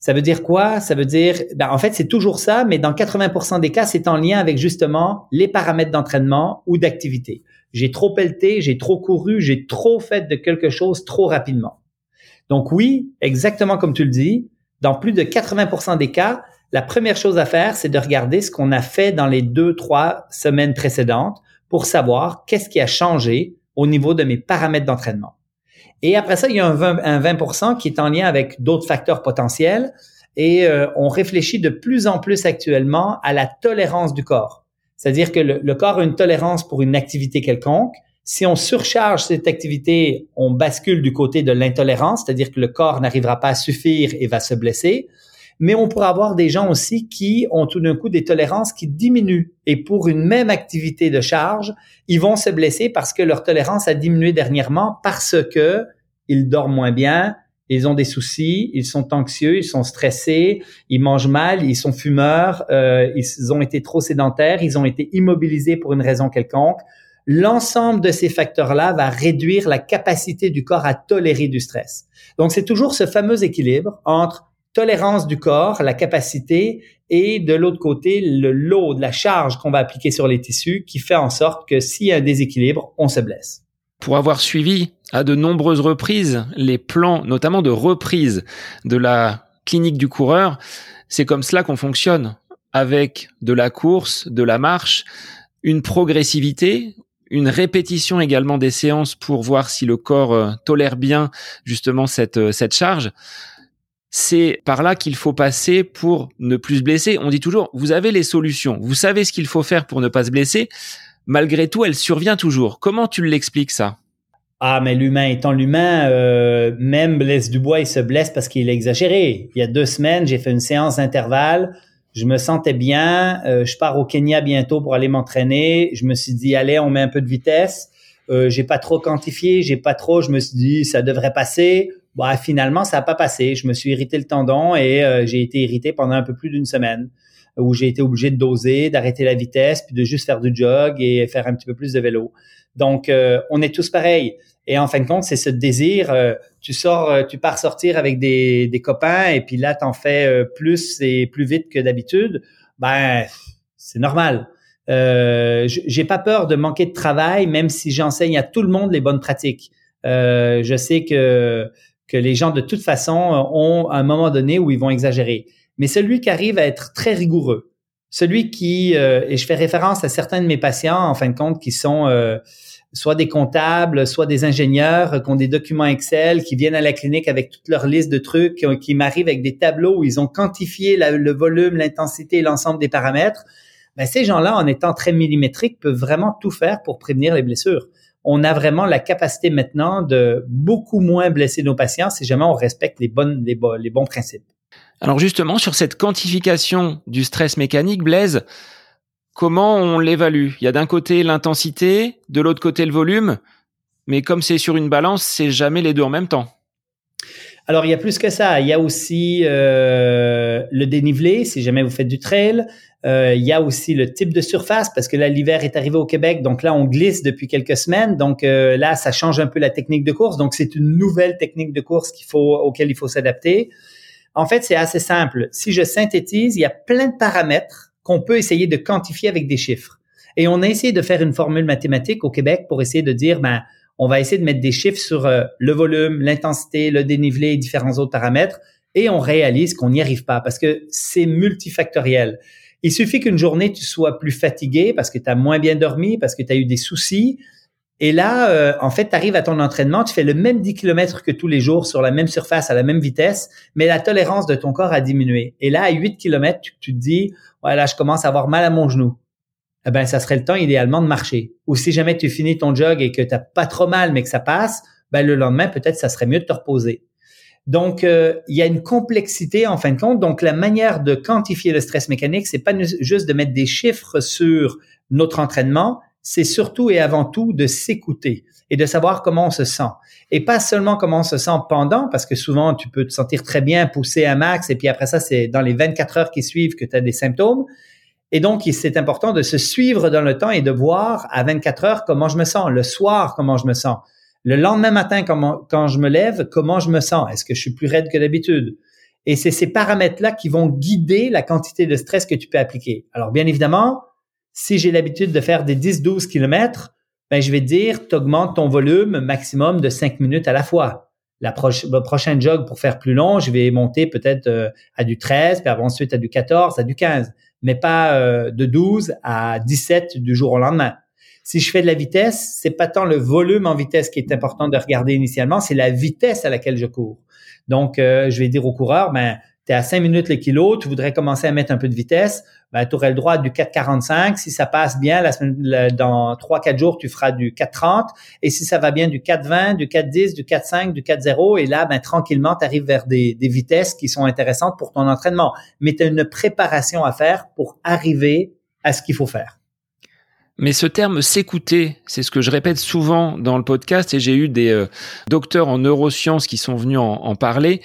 Ça veut dire quoi? Ça veut dire, ben, en fait, c'est toujours ça, mais dans 80% des cas, c'est en lien avec justement les paramètres d'entraînement ou d'activité. J'ai trop pelleté, j'ai trop couru, j'ai trop fait de quelque chose trop rapidement. Donc oui, exactement comme tu le dis, dans plus de 80% des cas, la première chose à faire, c'est de regarder ce qu'on a fait dans les deux, trois semaines précédentes pour savoir qu'est-ce qui a changé au niveau de mes paramètres d'entraînement. Et après ça, il y a un 20%, qui est en lien avec d'autres facteurs potentiels. Et euh, on réfléchit de plus en plus actuellement à la tolérance du corps. C'est-à-dire que le, corps a une tolérance pour une activité quelconque. Si on surcharge cette activité, on bascule du côté de l'intolérance, c'est-à-dire que le corps n'arrivera pas à suffire et va se blesser. Mais on pourrait avoir des gens aussi qui ont tout d'un coup des tolérances qui diminuent. Et pour une même activité de charge, ils vont se blesser parce que leur tolérance a diminué dernièrement parce que ils dorment moins bien, ils ont des soucis, ils sont anxieux, ils sont stressés, ils mangent mal, ils sont fumeurs, euh, ils ont été trop sédentaires, ils ont été immobilisés pour une raison quelconque. l'ensemble de ces facteurs-là va réduire la capacité du corps à tolérer du stress. Donc, c'est toujours ce fameux équilibre entre tolérance du corps, la capacité, et de l'autre côté, le load, la charge qu'on va appliquer sur les tissus qui fait en sorte que s'il y a un déséquilibre, on se blesse. Pour avoir suivi à de nombreuses reprises les plans, notamment de reprise de la clinique du coureur, c'est comme cela qu'on fonctionne, avec de la course, de la marche, une progressivité, une répétition également des séances pour voir si le corps euh, tolère bien justement cette, euh, cette charge. C'est par là qu'il faut passer pour ne plus se blesser. On dit toujours, vous avez les solutions, vous savez ce qu'il faut faire pour ne pas se blesser. Malgré tout, elle survient toujours. Comment tu l'expliques ça? Ah, mais l'humain étant l'humain, euh, même Blaise Dubois, il se blesse parce qu'il est exagéré. Il y a deux semaines, j'ai fait une séance d'intervalle. Je me sentais bien. Euh, je pars au Kenya bientôt pour aller m'entraîner. Je me suis dit, allez, on met un peu de vitesse. Euh, j'ai pas trop quantifié, j'ai pas trop. Je me suis dit, ça devrait passer. Bah, finalement, ça n'a pas passé. Je me suis irrité le tendon et euh, j'ai été irrité pendant un peu plus d'une semaine où j'ai été obligé de doser, d'arrêter la vitesse, puis de juste faire du jog et faire un petit peu plus de vélo. Donc, euh, on est tous pareils. Et en fin de compte, c'est ce désir. Euh, tu sors, tu pars sortir avec des, des copains et puis là, t'en fais plus et plus vite que d'habitude. Ben, c'est normal. J'ai pas peur de manquer de travail, même si j'enseigne à tout le monde les bonnes pratiques. je sais que que les gens de toute façon ont un moment donné où ils vont exagérer. Mais celui qui arrive à être très rigoureux, celui qui, et je fais référence à certains de mes patients en fin de compte qui sont soit des comptables, soit des ingénieurs qui ont des documents Excel, qui viennent à la clinique avec toute leur liste de trucs, qui, m'arrivent avec des tableaux où ils ont quantifié le volume, l'intensité et l'ensemble des paramètres. Ben, ces gens-là, en étant très millimétriques, peuvent vraiment tout faire pour prévenir les blessures. On a vraiment la capacité maintenant de beaucoup moins blesser nos patients si jamais on respecte les, bonnes, les, les bons principes. Alors justement, sur cette quantification du stress mécanique, Blaise, comment on l'évalue? Il y a d'un côté l'intensité, de l'autre côté le volume, mais comme c'est sur une balance, c'est jamais les deux en même temps. Alors, il y a plus que ça. Il y a aussi euh, le dénivelé, si jamais vous faites du trail. Euh, il y a aussi le type de surface, parce que là, l'hiver est arrivé au Québec, donc là, on glisse depuis quelques semaines. Donc euh, là, ça change un peu la technique de course. Donc, c'est une nouvelle technique de course qu'il faut, auquel il faut s'adapter. En fait, c'est assez simple. Si je synthétise, il y a plein de paramètres qu'on peut essayer de quantifier avec des chiffres. Et on a essayé de faire une formule mathématique au Québec pour essayer de dire, ben, on va essayer de mettre des chiffres sur euh, le volume, l'intensité, le dénivelé et différents autres paramètres, et on réalise qu'on n'y arrive pas parce que c'est multifactoriel. Il suffit qu'une journée, tu sois plus fatigué parce que tu as moins bien dormi, parce que tu as eu des soucis, et là, euh, en fait, tu arrives à ton entraînement, tu fais le même 10 km que tous les jours sur la même surface, à la même vitesse, mais la tolérance de ton corps a diminué. Et là, à 8 km, tu, te dis, ouais, là, je commence à avoir mal à mon genou. Eh ben, ça serait le temps idéalement de marcher. Ou si jamais tu finis ton jog et que tu pas trop mal, mais que ça passe, ben, le lendemain, peut-être, ça serait mieux de te reposer. Donc, euh, il y a une complexité en fin de compte. Donc, la manière de quantifier le stress mécanique, c'est pas juste de mettre des chiffres sur notre entraînement, c'est surtout et avant tout de s'écouter et de savoir comment on se sent. Et pas seulement comment on se sent pendant, parce que souvent tu peux te sentir très bien, pousser un max, et puis après ça, c'est dans les 24 heures qui suivent que tu as des symptômes. Et donc, c'est important de se suivre dans le temps et de voir à 24 heures comment je me sens, le soir comment je me sens, le lendemain matin quand je me lève, comment je me sens, est-ce que je suis plus raide que d'habitude? Et c'est ces paramètres-là qui vont guider la quantité de stress que tu peux appliquer. Alors, bien évidemment, si j'ai l'habitude de faire des 10-12 km, ben, je vais dire, tu augmentes ton volume maximum de 5 minutes à la fois. La le prochain jog pour faire plus long, je vais monter peut-être euh, à du 13, puis ensuite à du 14, à du 15, mais pas euh, de 12 à 17 du jour au lendemain. Si je fais de la vitesse, c'est pas tant le volume en vitesse qui est important de regarder initialement, c'est la vitesse à laquelle je cours. Donc, euh, je vais dire au coureur, ben, tu es à 5 minutes le kilo, tu voudrais commencer à mettre un peu de vitesse, ben, tu aurais le droit du 4,45. Si ça passe bien, dans 3-4 jours, tu feras du 4,30. Et si ça va bien, du 4,20, du 4,10, du 4,5, du 4,0. Et là, ben, tranquillement, tu arrives vers des, des vitesses qui sont intéressantes pour ton entraînement. Mais tu as une préparation à faire pour arriver à ce qu'il faut faire. Mais ce terme s'écouter, c'est ce que je répète souvent dans le podcast et j'ai eu des euh, docteurs en neurosciences qui sont venus en, en parler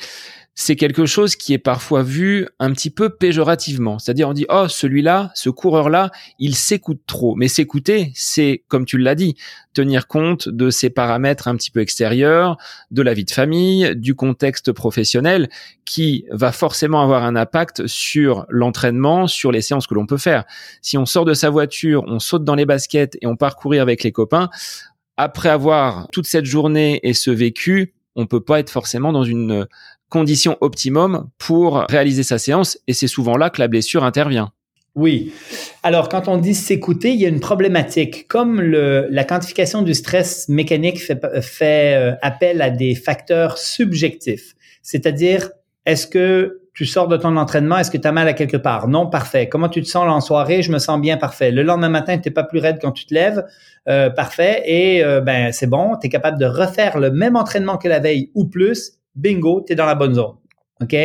c'est quelque chose qui est parfois vu un petit peu péjorativement. C'est-à-dire on dit oh celui-là, ce coureur-là, il s'écoute trop. Mais s'écouter, c'est comme tu l'as dit, tenir compte de ses paramètres un petit peu extérieurs, de la vie de famille, du contexte professionnel, qui va forcément avoir un impact sur l'entraînement, sur les séances que l'on peut faire. Si on sort de sa voiture, on saute dans les baskets et on part courir avec les copains, après avoir toute cette journée et ce vécu, on peut pas être forcément dans une condition optimum pour réaliser sa séance et c'est souvent là que la blessure intervient. Oui. Alors, quand on dit s'écouter, il y a une problématique. Comme le, la quantification du stress mécanique fait, fait euh, appel à des facteurs subjectifs, c'est-à-dire, est-ce que tu sors de ton entraînement, est-ce que tu as mal à quelque part? Non, parfait. Comment tu te sens en soirée? Je me sens bien, parfait. Le lendemain matin, tu n'es pas plus raide quand tu te lèves, euh, parfait. Et euh, ben c'est bon, tu es capable de refaire le même entraînement que la veille ou plus, bingo, tu es dans la bonne zone. OK?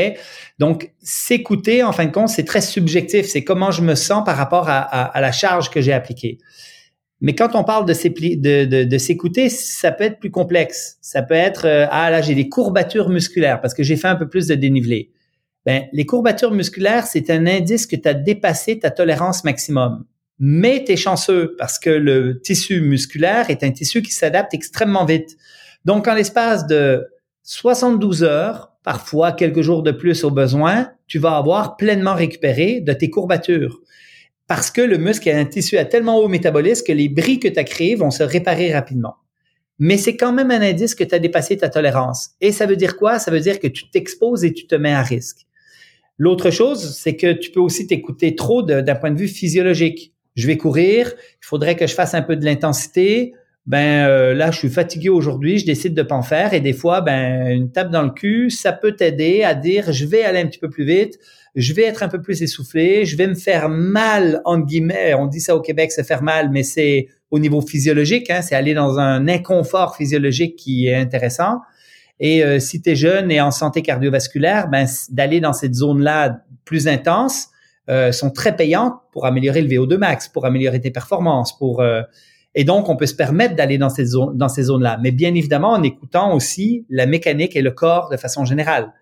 Donc, s'écouter, en fin de compte, c'est très subjectif. C'est comment je me sens par rapport à, la charge que j'ai appliquée. Mais quand on parle de, s'écouter, ça peut être plus complexe. Ça peut être, euh, ah là, j'ai des courbatures musculaires parce que j'ai fait un peu plus de dénivelé. Ben, les courbatures musculaires, c'est un indice que tu as dépassé ta tolérance maximum. Mais tu es chanceux parce que le tissu musculaire est un tissu qui s'adapte extrêmement vite. Donc, en l'espace de 72 heures, parfois quelques jours de plus au besoin, tu vas avoir pleinement récupéré de tes courbatures. Parce que le muscle a un tissu à tellement haut métabolisme que les bris que tu as créés vont se réparer rapidement. Mais c'est quand même un indice que tu as dépassé ta tolérance. Et ça veut dire quoi? Ça veut dire que tu t'exposes et tu te mets à risque. L'autre chose, c'est que tu peux aussi t'écouter trop d'un point de vue physiologique. Je vais courir, il faudrait que je fasse un peu de l'intensité, ben euh, là, je suis fatigué aujourd'hui, je décide de pas en faire. Et des fois, ben une tape dans le cul, ça peut t'aider à dire, je vais aller un petit peu plus vite, je vais être un peu plus essoufflé, je vais me faire mal, entre guillemets. On dit ça au Québec, se faire mal, mais c'est au niveau physiologique, hein, c'est aller dans un inconfort physiologique qui est intéressant. Et euh, si tu es jeune et en santé cardiovasculaire, ben, d'aller dans cette zone-là plus intense euh, sont très payantes pour améliorer le VO2 max, pour améliorer tes performances, pour et donc, on peut se permettre d'aller dans ces zones-là. Mais bien évidemment, en écoutant aussi la mécanique et le corps de façon générale.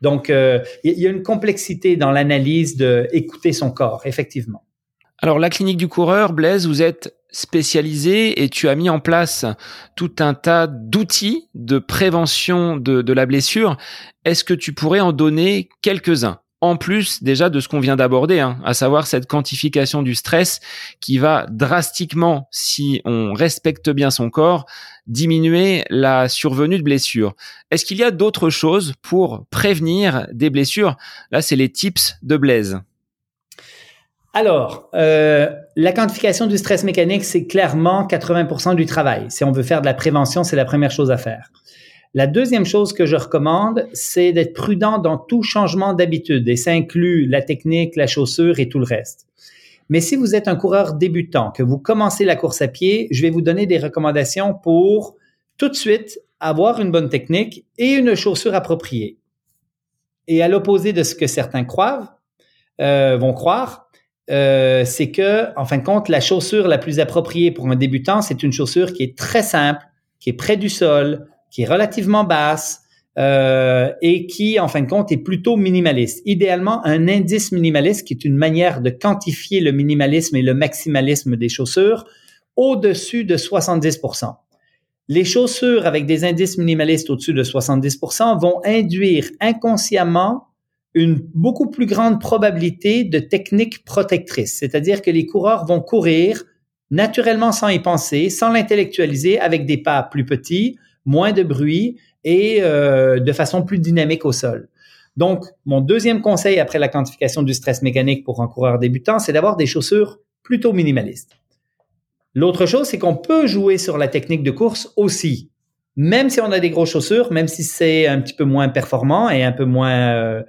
Donc, euh, il y a une complexité dans l'analyse de écouter son corps, effectivement. Alors, la clinique du coureur, Blaise, vous êtes spécialisé et tu as mis en place tout un tas d'outils de prévention de la blessure. Est-ce que tu pourrais en donner quelques-uns? En plus déjà de ce qu'on vient d'aborder, hein, à savoir cette quantification du stress qui va drastiquement, si on respecte bien son corps, diminuer la survenue de blessures. Est-ce qu'il y a d'autres choses pour prévenir des blessures? Là, c'est les tips de Blaise. Alors, euh, la quantification du stress mécanique, c'est clairement 80% du travail. Si on veut faire de la prévention, c'est la première chose à faire. La deuxième chose que je recommande, c'est d'être prudent dans tout changement d'habitude et ça inclut la technique, la chaussure et tout le reste. Mais si vous êtes un coureur débutant, que vous commencez la course à pied, je vais vous donner des recommandations pour tout de suite avoir une bonne technique et une chaussure appropriée. Et à l'opposé de ce que certains croient, euh, vont croire, euh, c'est que, en fin de compte, la chaussure la plus appropriée pour un débutant, c'est une chaussure qui est très simple, qui est près du sol, qui est relativement basse euh, et qui, en fin de compte, est plutôt minimaliste. Idéalement, un indice minimaliste, qui est une manière de quantifier le minimalisme et le maximalisme des chaussures, au-dessus de 70% Les chaussures avec des indices minimalistes au-dessus de 70% vont induire inconsciemment une beaucoup plus grande probabilité de techniques protectrices, c'est-à-dire que les coureurs vont courir naturellement sans y penser, sans l'intellectualiser, avec des pas plus petits, moins de bruit et euh, de façon plus dynamique au sol. Donc, mon deuxième conseil après la quantification du stress mécanique pour un coureur débutant, c'est d'avoir des chaussures plutôt minimalistes. L'autre chose, c'est qu'on peut jouer sur la technique de course aussi. Même si on a des grosses chaussures, même si c'est un petit peu moins performant et un peu moins euh,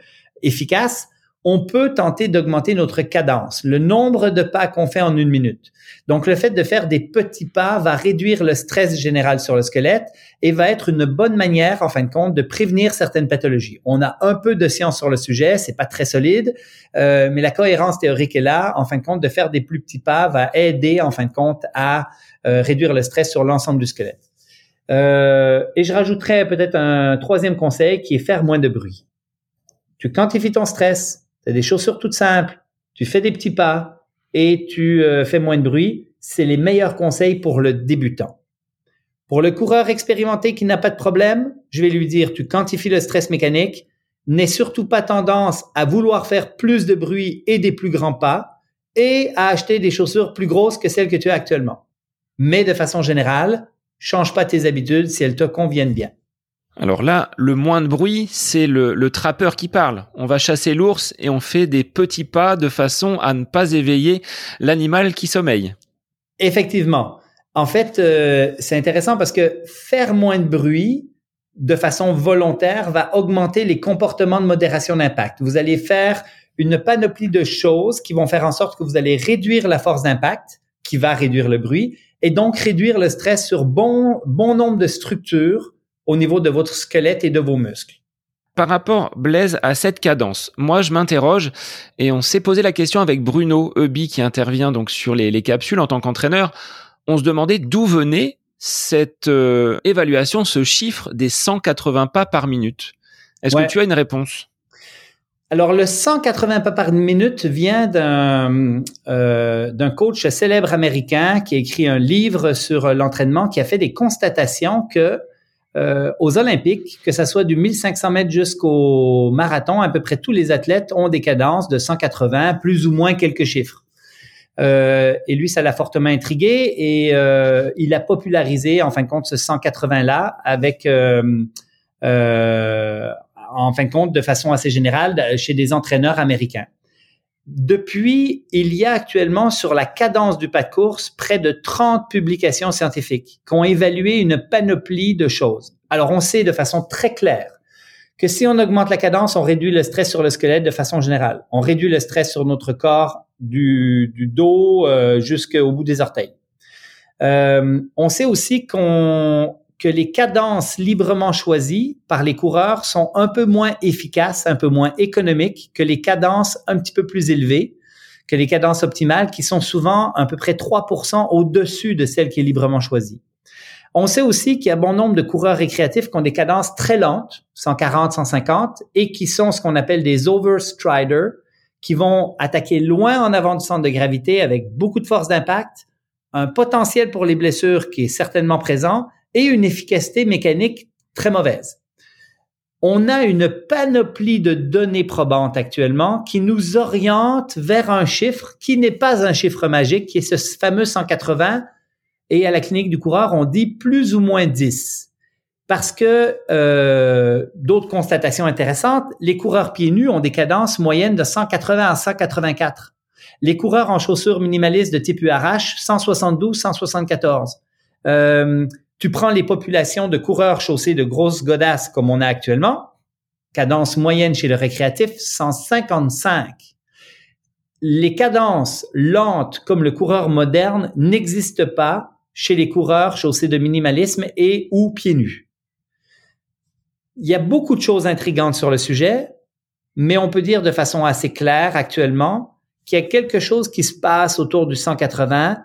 efficace, on peut tenter d'augmenter notre cadence, le nombre de pas qu'on fait en une minute. Donc, le fait de faire des petits pas va réduire le stress général sur le squelette et va être une bonne manière, en fin de compte, de prévenir certaines pathologies. On a un peu de science sur le sujet, c'est pas très solide, euh, mais la cohérence théorique est là. En fin de compte, de faire des plus petits pas va aider, en fin de compte, à euh, réduire le stress sur l'ensemble du squelette. Euh, et je rajouterais peut-être un troisième conseil qui est faire moins de bruit. Tu quantifies ton stress, tu des chaussures toutes simples, tu fais des petits pas et tu euh, fais moins de bruit. C'est les meilleurs conseils pour le débutant. Pour le coureur expérimenté qui n'a pas de problème, je vais lui dire, tu quantifies le stress mécanique, n'aie surtout pas tendance à vouloir faire plus de bruit et des plus grands pas et à acheter des chaussures plus grosses que celles que tu as actuellement. Mais de façon générale, change pas tes habitudes si elles te conviennent bien. Alors là, le moins de bruit, c'est le, le, trappeur qui parle. On va chasser l'ours et on fait des petits pas de façon à ne pas éveiller l'animal qui sommeille. Effectivement. En fait, euh, c'est intéressant parce que faire moins de bruit de façon volontaire va augmenter les comportements de modération d'impact. Vous allez faire une panoplie de choses qui vont faire en sorte que vous allez réduire la force d'impact, qui va réduire le bruit, et donc réduire le stress sur bon, bon nombre de structures au niveau de votre squelette et de vos muscles. Par rapport, Blaise, à cette cadence, moi je m'interroge et on s'est posé la question avec Bruno Eubi qui intervient donc sur les, les capsules en tant qu'entraîneur. On se demandait d'où venait cette euh, évaluation, ce chiffre des 180 pas par minute. Est-ce que tu as une réponse? Alors, le 180 pas par minute vient d'un euh, d'un coach célèbre américain qui a écrit un livre sur l'entraînement, qui a fait des constatations que euh, aux Olympiques, que ce soit du 1500 mètres jusqu'au marathon, à peu près tous les athlètes ont des cadences de 180, plus ou moins quelques chiffres. Euh, et lui, ça l'a fortement intrigué et euh, il a popularisé, en fin de compte, ce 180-là avec euh, euh en fin de compte, de façon assez générale, chez des entraîneurs américains. Depuis, il y a actuellement sur la cadence du pas de course près de 30 publications scientifiques qui ont évalué une panoplie de choses. Alors, on sait de façon très claire que si on augmente la cadence, on réduit le stress sur le squelette de façon générale. On réduit le stress sur notre corps du, dos euh, jusqu'au bout des orteils. Euh, on sait aussi qu'on que les cadences librement choisies par les coureurs sont un peu moins efficaces, un peu moins économiques que les cadences un petit peu plus élevées, que les cadences optimales qui sont souvent à peu près 3% au-dessus de celles qui est librement choisie. On sait aussi qu'il y a bon nombre de coureurs récréatifs qui ont des cadences très lentes, 140, 150, et qui sont ce qu'on appelle des overstriders, qui vont attaquer loin en avant du centre de gravité avec beaucoup de force d'impact, un potentiel pour les blessures qui est certainement présent, et une efficacité mécanique très mauvaise. On a une panoplie de données probantes actuellement qui nous oriente vers un chiffre qui n'est pas un chiffre magique, qui est ce fameux 180. Et à la clinique du coureur, on dit plus ou moins 10. Parce que euh, d'autres constatations intéressantes, les coureurs pieds nus ont des cadences moyennes de 180 à 184. Les coureurs en chaussures minimalistes de type URH, 172, 174. Euh, tu prends les populations de coureurs chaussés de grosses godasses comme on a actuellement, cadence moyenne chez le récréatif, 155. Les cadences lentes comme le coureur moderne n'existent pas chez les coureurs chaussés de minimalisme et ou pieds nus. Il y a beaucoup de choses intrigantes sur le sujet, mais on peut dire de façon assez claire actuellement qu'il y a quelque chose qui se passe autour du 180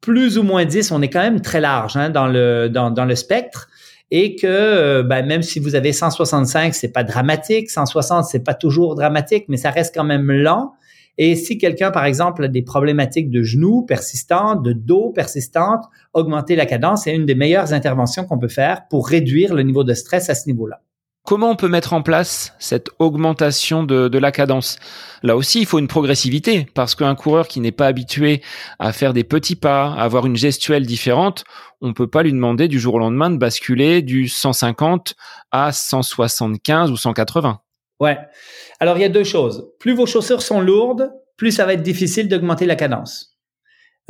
plus ou moins 10, on est quand même très large hein, dans, le, dans, dans, le spectre et que euh, ben, même si vous avez 165, c'est pas dramatique, 160, c'est pas toujours dramatique, mais ça reste quand même lent. Et si quelqu'un, par exemple, a des problématiques de genoux persistantes, de dos persistantes, augmenter la cadence est une des meilleures interventions qu'on peut faire pour réduire le niveau de stress à ce niveau-là. Comment on peut mettre en place cette augmentation de, la cadence? Là aussi, il faut une progressivité, parce qu'un coureur qui n'est pas habitué à faire des petits pas, à avoir une gestuelle différente, on ne peut pas lui demander du jour au lendemain de basculer du 150 à 175 ou 180. Ouais. Alors, il y a deux choses. Plus vos chaussures sont lourdes, plus ça va être difficile d'augmenter la cadence.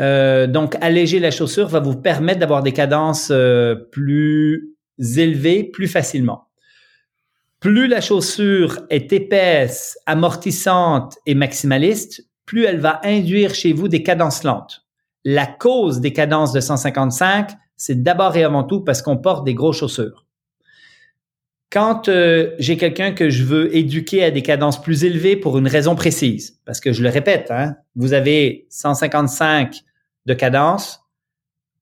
Euh, donc, alléger la chaussure va vous permettre d'avoir des cadences euh, plus élevées plus facilement. Plus la chaussure est épaisse, amortissante et maximaliste, plus elle va induire chez vous des cadences lentes. La cause des cadences de 155, c'est d'abord et avant tout parce qu'on porte des grosses chaussures. Quand euh, j'ai quelqu'un que je veux éduquer à des cadences plus élevées pour une raison précise, parce que je le répète, hein, vous avez 155 de cadence,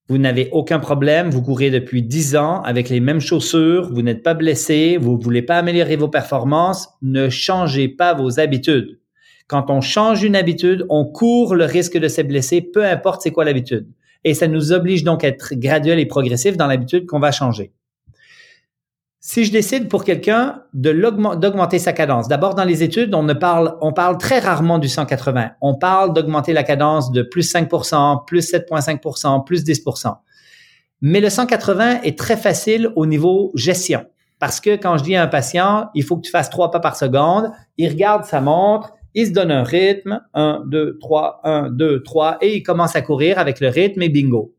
vous n'avez aucun problème, vous courez depuis 10 ans avec les mêmes chaussures, vous n'êtes pas blessé, vous voulez pas améliorer vos performances, ne changez pas vos habitudes. Quand on change une habitude, on court le risque de se blesser, peu importe c'est quoi l'habitude. Et ça nous oblige donc à être graduel et progressif dans l'habitude qu'on va changer. Si je décide pour quelqu'un d'augmenter sa cadence, d'abord dans les études, on ne parle, on parle très rarement du 180. On parle d'augmenter la cadence de plus 5%, plus 7,5%, plus 10%. Mais le 180 est très facile au niveau gestion. Parce que quand je dis à un patient, il faut que tu fasses trois pas par seconde, il regarde sa montre, il se donne un rythme, 1, 2, 3, 1, 2, 3, et il commence à courir avec le rythme et bingo.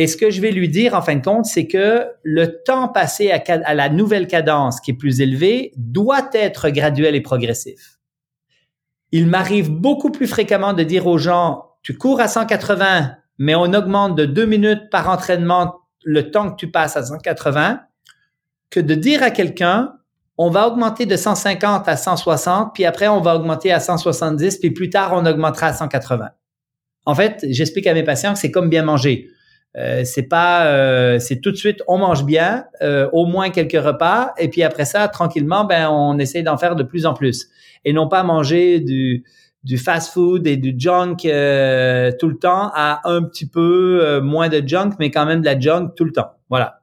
Et ce que je vais lui dire, en fin de compte, c'est que le temps passé à, la nouvelle cadence qui est plus élevée doit être graduel et progressif. Il m'arrive beaucoup plus fréquemment de dire aux gens, tu cours à 180, mais on augmente de deux minutes par entraînement le temps que tu passes à 180, que de dire à quelqu'un, on va augmenter de 150 à 160, puis après on va augmenter à 170, puis plus tard on augmentera à 180. En fait, j'explique à mes patients que c'est comme bien manger. Euh, c'est pas, euh, c'est tout de suite, on mange bien, euh, au moins quelques repas, et puis après ça, tranquillement, ben on essaie d'en faire de plus en plus, et non pas manger du du fast-food et du junk tout le temps à un petit peu moins de junk, mais quand même de la junk tout le temps. Voilà.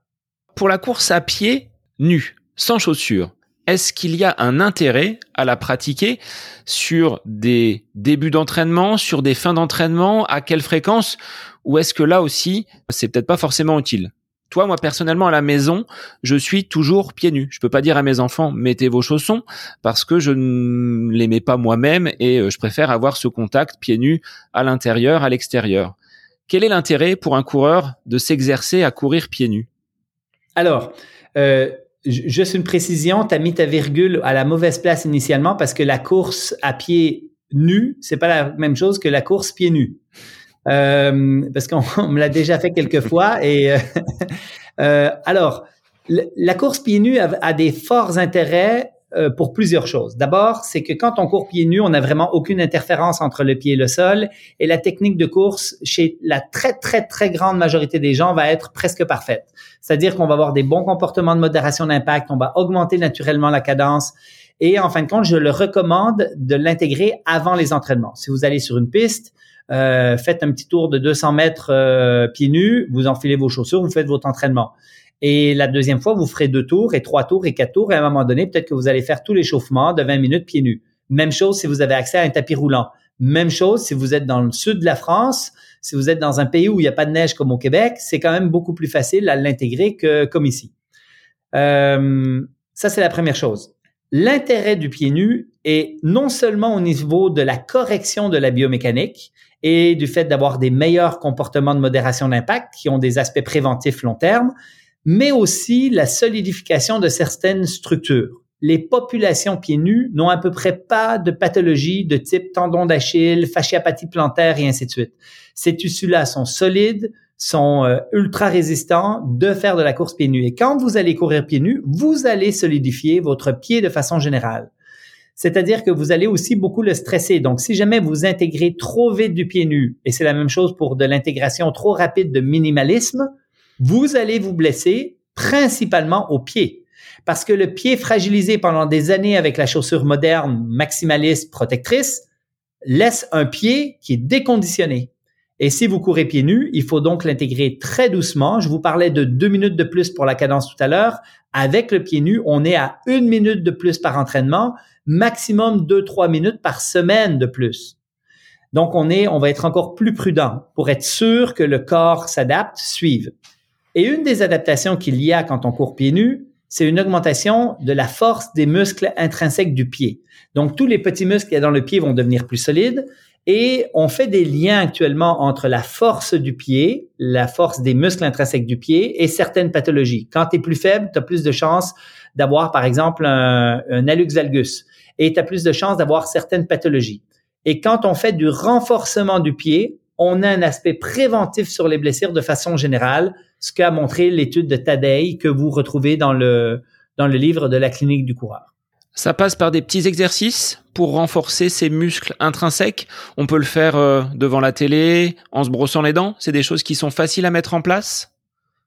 Pour la course à pied, nu, sans chaussures, est-ce qu'il y a un intérêt à la pratiquer sur des débuts d'entraînement, sur des fins d'entraînement, à quelle fréquence? Ou est-ce que là aussi, c'est peut-être pas forcément utile? Toi, moi personnellement à la maison, je suis toujours pieds nus. Je peux pas dire à mes enfants mettez vos chaussons parce que je ne les mets pas moi-même et euh, je préfère avoir ce contact pieds nus à l'intérieur, à l'extérieur. Quel est l'intérêt pour un coureur de s'exercer à courir pieds nus? Alors, euh, juste une précision, tu as mis ta virgule à la mauvaise place initialement parce que la course à pieds nus, c'est pas la même chose que la course pieds nus. Euh, parce qu'on me l'a déjà fait quelques fois. Et euh, euh alors, la course pieds nus a, des forts intérêts pour plusieurs choses. D'abord, c'est que quand on court pieds nus, on n'a vraiment aucune interférence entre le pied et le sol, et la technique de course chez la très très très grande majorité des gens va être presque parfaite. C'est-à-dire qu'on va avoir des bons comportements de modération d'impact, on va augmenter naturellement la cadence. Et en fin de compte, je le recommande de l'intégrer avant les entraînements. Si vous allez sur une piste, euh, faites un petit tour de 200 mètres euh, pieds nus, vous enfilez vos chaussures, vous faites votre entraînement. Et la deuxième fois, vous ferez deux tours et trois tours et quatre tours. Et à un moment donné, peut-être que vous allez faire tout l'échauffement de 20 minutes pieds nus. Même chose si vous avez accès à un tapis roulant. Même chose si vous êtes dans le sud de la France, si vous êtes dans un pays où il n'y a pas de neige comme au Québec, c'est quand même beaucoup plus facile à l'intégrer que comme ici. Euh, ça, c'est la première chose. L'intérêt du pied nu est non seulement au niveau de la correction de la biomécanique, et du fait d'avoir des meilleurs comportements de modération d'impact qui ont des aspects préventifs long terme, mais aussi la solidification de certaines structures. Les populations pieds nus n'ont à peu près pas de pathologie de type tendon d'Achille, fasciapathie plantaire et ainsi de suite. Ces tissus-là sont solides, sont euh, ultra résistants de faire de la course pieds nus. Et quand vous allez courir pieds nus, vous allez solidifier votre pied de façon générale. C'est-à-dire que vous allez aussi beaucoup le stresser. Donc, si jamais vous intégrez trop vite du pied nu, et c'est la même chose pour de l'intégration trop rapide de minimalisme, vous allez vous blesser principalement au pied. Parce que le pied fragilisé pendant des années avec la chaussure moderne, maximaliste, protectrice, laisse un pied qui est déconditionné. Et si vous courez pieds nus, il faut donc l'intégrer très doucement. Je vous parlais de deux minutes de plus pour la cadence tout à l'heure. Avec le pied nu, on est à une minute de plus par entraînement maximum 2-3 minutes par semaine de plus. Donc, on est, on va être encore plus prudent pour être sûr que le corps s'adapte, suive. Et une des adaptations qu'il y a quand on court pieds nus, c'est une augmentation de la force des muscles intrinsèques du pied. Donc, tous les petits muscles qu'il y a dans le pied vont devenir plus solides et on fait des liens actuellement entre la force du pied, la force des muscles intrinsèques du pied et certaines pathologies. Quand tu es plus faible, tu as plus de chances d'avoir, par exemple, un, un hallux valgus et tu as plus de chances d'avoir certaines pathologies. Et quand on fait du renforcement du pied, on a un aspect préventif sur les blessures de façon générale, ce qu'a montré l'étude de Tadei que vous retrouvez dans le, dans le livre de la clinique du coureur. Ça passe par des petits exercices pour renforcer ses muscles intrinsèques. On peut le faire euh, devant la télé, en se brossant les dents. C'est des choses qui sont faciles à mettre en place.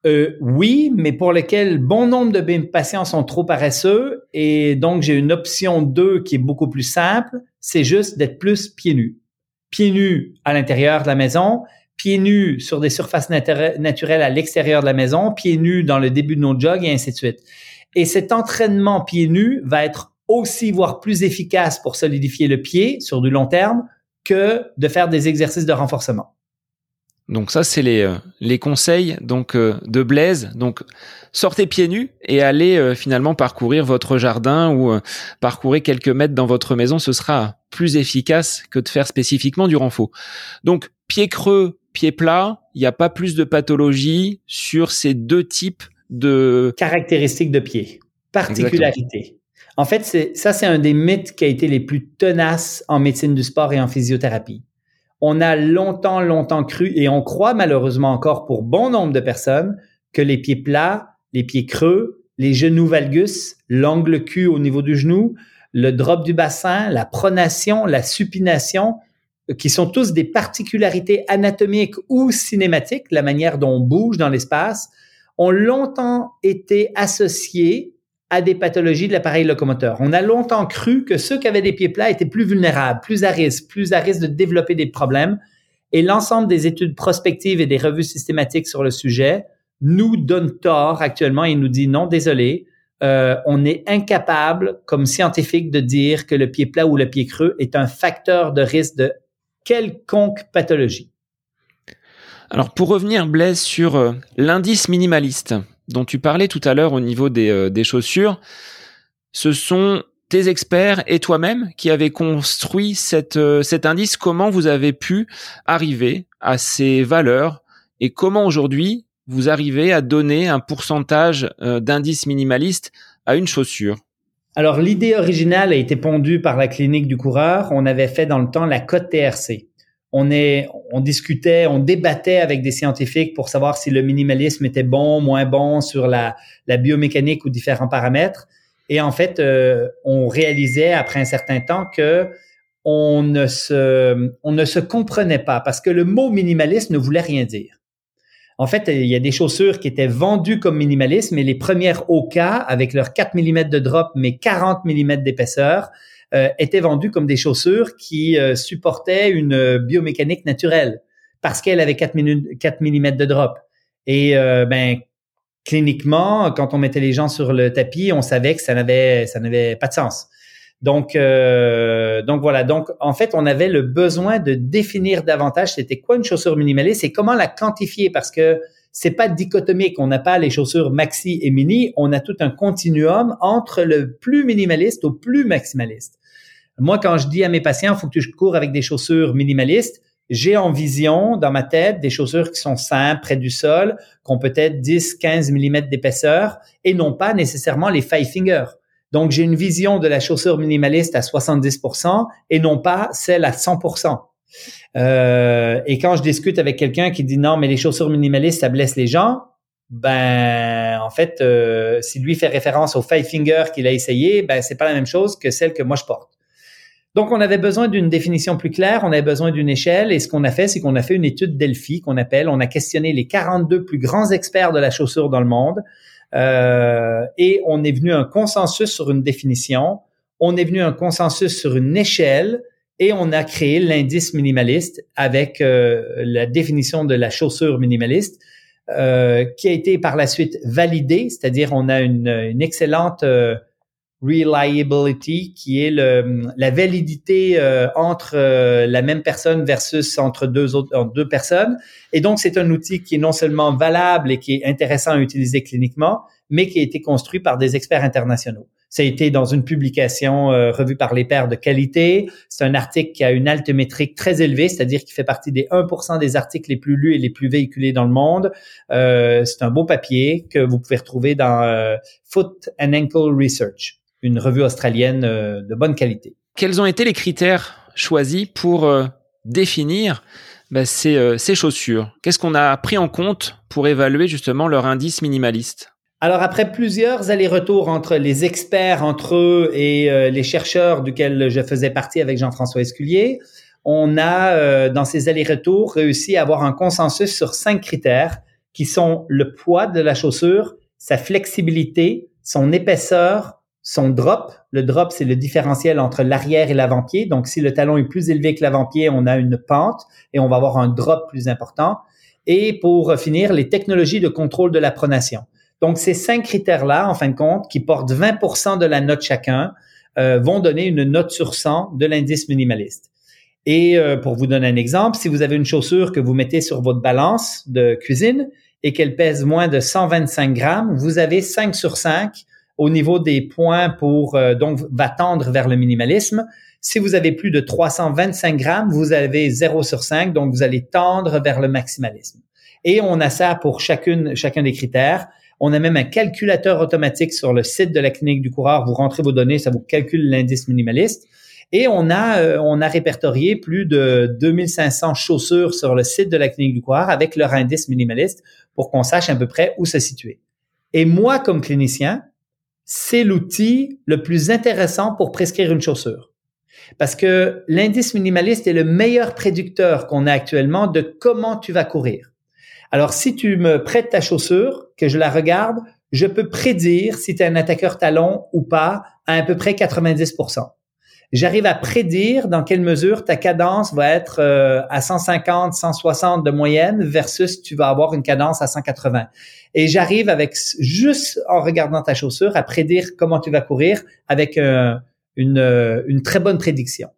Euh, oui, mais pour lesquelles bon nombre de mes patients sont trop paresseux et donc j'ai une option 2 qui est beaucoup plus simple, c'est juste d'être plus pieds nus. Pieds nus à l'intérieur de la maison, pieds nus sur des surfaces naturelles à l'extérieur de la maison, pieds nus dans le début de nos jogs et ainsi de suite. Et cet entraînement pieds nus va être aussi, voire plus efficace pour solidifier le pied sur du long terme que de faire des exercices de renforcement. Donc ça, c'est les, euh, les conseils donc euh, de Blaise. Donc sortez pieds nus et allez euh, finalement parcourir votre jardin ou parcourir quelques mètres dans votre maison. Ce sera plus efficace que de faire spécifiquement du renfort. Donc pieds creux, pieds plats, il n'y a pas plus de pathologie sur ces deux types de caractéristiques de pied, particularités. En fait, ça, c'est un des mythes qui a été les plus tenaces en médecine du sport et en physiothérapie. On a longtemps, longtemps cru, et on croit malheureusement encore pour bon nombre de personnes, que les pieds plats, les pieds creux, les genoux valgus, l'angle cul au niveau du genou, le drop du bassin, la pronation, la supination, qui sont tous des particularités anatomiques ou cinématiques, la manière dont on bouge dans l'espace, ont longtemps été associés à des pathologies de l'appareil locomoteur. On a longtemps cru que ceux qui avaient des pieds plats étaient plus vulnérables, plus à risque, plus à risque de développer des problèmes. Et l'ensemble des études prospectives et des revues systématiques sur le sujet nous donnent tort actuellement et nous dit non, désolé, euh, on est incapable comme scientifique de dire que le pied plat ou le pied creux est un facteur de risque de quelconque pathologie. Alors pour revenir, Blaise, sur euh, l'indice minimaliste, dont tu parlais tout à l'heure au niveau des, euh, des chaussures, ce sont tes experts et toi-même qui avez construit cette, euh, cet indice. Comment vous avez pu arriver à ces valeurs et comment aujourd'hui vous arrivez à donner un pourcentage euh, d'indice minimaliste à une chaussure? Alors l'idée originale a été pondue par la clinique du coureur. On avait fait dans le temps la cote TRC on est, on discutait, on débattait avec des scientifiques pour savoir si le minimalisme était bon, moins bon sur la, la biomécanique ou différents paramètres. Et en fait, euh, on réalisait après un certain temps que on ne se, on ne se comprenait pas parce que le mot minimaliste ne voulait rien dire. En fait, il y a des chaussures qui étaient vendues comme minimalisme et les premières Oka avec leurs 4 mm de drop mais 40 mm d'épaisseur euh, étaient vendues comme des chaussures qui euh, supportaient une biomécanique naturelle parce qu'elle avait 4, 4 mm de drop. Et euh, ben cliniquement, quand on mettait les gens sur le tapis, on savait que ça n'avait ça n'avait pas de sens. Donc donc voilà. Donc en fait, on avait le besoin de définir davantage c'était quoi une chaussure minimaliste et comment la quantifier parce que c'est pas dichotomique. On n'a pas les chaussures maxi et mini. On a tout un continuum entre le plus minimaliste au plus maximaliste. Moi, quand je dis à mes patients, il faut que tu cours avec des chaussures minimalistes, j'ai en vision dans ma tête des chaussures qui sont simples, près du sol, qui ont peut-être 10, 15 mm d'épaisseur et non pas nécessairement les five fingers. Donc, j'ai une vision de la chaussure minimaliste à 70% et non pas celle à 100%. Euh, et quand je discute avec quelqu'un qui dit non, mais les chaussures minimalistes, ça blesse les gens, ben en fait, euh, si lui fait référence au five finger qu'il a essayé, ben c'est pas la même chose que celle que moi je porte. Donc, on avait besoin d'une définition plus claire, on avait besoin d'une échelle, et ce qu'on a fait, c'est qu'on a fait une étude Delphi qu'on appelle, on a questionné les 42 plus grands experts de la chaussure dans le monde, euh, et on est venu à un consensus sur une définition, on est venu à un consensus sur une échelle, et on a créé l'indice minimaliste avec euh, la définition de la chaussure minimaliste, euh, qui a été par la suite validée, c'est-à-dire on a une, une excellente reliability, qui est le, la validité euh, entre euh, la même personne versus entre deux autres deux personnes. Et donc, c'est un outil qui est non seulement valable et qui est intéressant à utiliser cliniquement, mais qui a été construit par des experts internationaux. Ça a été dans une publication euh, revue par les pairs de qualité. C'est un article qui a une altimétrique très élevée, c'est-à-dire qui fait partie des 1% des articles les plus lus et les plus véhiculés dans le monde. c'est un beau papier que vous pouvez retrouver dans Foot and Ankle Research une revue australienne euh, de bonne qualité. Quels ont été les critères choisis pour euh, définir bah, ces, euh, ces, chaussures? Qu'est-ce qu'on a pris en compte pour évaluer justement leur indice minimaliste? Alors après plusieurs allers-retours entre les experts entre eux et euh, les chercheurs duquel je faisais partie avec Jean-François Esculier, on a euh, dans ces allers-retours réussi à avoir un consensus sur cinq critères qui sont le poids de la chaussure, sa flexibilité, son épaisseur, son drop. Le drop, c'est le différentiel entre l'arrière et l'avant-pied. Donc, si le talon est plus élevé que l'avant-pied, on a une pente et on va avoir un drop plus important. Et pour finir, les technologies de contrôle de la pronation. Donc, ces cinq critères-là, en fin de compte, qui portent 20% de la note chacun, euh, vont donner une note sur 100 de l'indice minimaliste. Et euh, pour vous donner un exemple, si vous avez une chaussure que vous mettez sur votre balance de cuisine et qu'elle pèse moins de 125 grammes, vous avez 5 sur 5 au niveau des points pour euh, donc va tendre vers le minimalisme. Si vous avez plus de 325 grammes, vous avez 0 sur 5, donc vous allez tendre vers le maximalisme. Et on a ça pour chacune, chacun des critères. On a même un calculateur automatique sur le site de la clinique du coureur. Vous rentrez vos données, ça vous calcule l'indice minimaliste. Et on a, euh, on a répertorié plus de 2500 chaussures sur le site de la clinique du coureur avec leur indice minimaliste pour qu'on sache à peu près où se situer. Et moi, comme clinicien, c'est l'outil le plus intéressant pour prescrire une chaussure. Parce que l'indice minimaliste est le meilleur prédicteur qu'on a actuellement de comment tu vas courir. Alors, si tu me prêtes ta chaussure, que je la regarde, je peux prédire si tu es un attaqueur talon ou pas à à peu près 90 J'arrive à prédire dans quelle mesure ta cadence va être euh, à 150, 160 de moyenne versus tu vas avoir une cadence à 180. Et j'arrive avec juste en regardant ta chaussure à prédire comment tu vas courir avec euh, une, euh, une très bonne prédiction.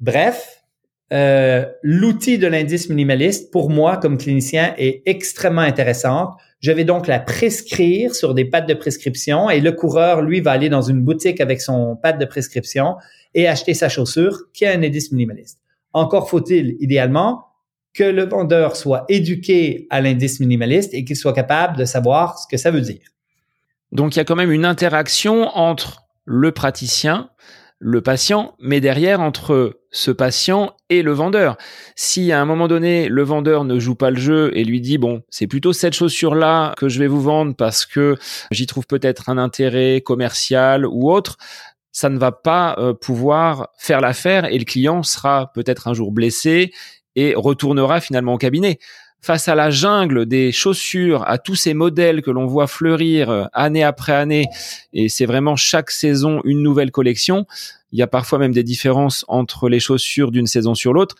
Bref, l'outil de l'indice minimaliste, pour moi, comme clinicien, est extrêmement intéressant. Je vais donc la prescrire sur des pattes de prescription et le coureur, lui, va aller dans une boutique avec son pad de prescription et acheter sa chaussure qui a un indice minimaliste. Encore faut-il, idéalement, que le vendeur soit éduqué à l'indice minimaliste et qu'il soit capable de savoir ce que ça veut dire. Donc, il y a quand même une interaction entre le praticien, le patient, mais derrière entre ce patient et le vendeur. Si à un moment donné le vendeur ne joue pas le jeu et lui dit bon c'est plutôt cette chaussure là que je vais vous vendre parce que j'y trouve peut-être un intérêt commercial ou autre, ça ne va pas euh, pouvoir faire l'affaire et le client sera peut-être un jour blessé et retournera finalement au cabinet face à la jungle des chaussures, à tous ces modèles que l'on voit fleurir euh, année après année, et c'est vraiment chaque saison une nouvelle collection, il y a parfois même des différences entre les chaussures d'une saison sur l'autre,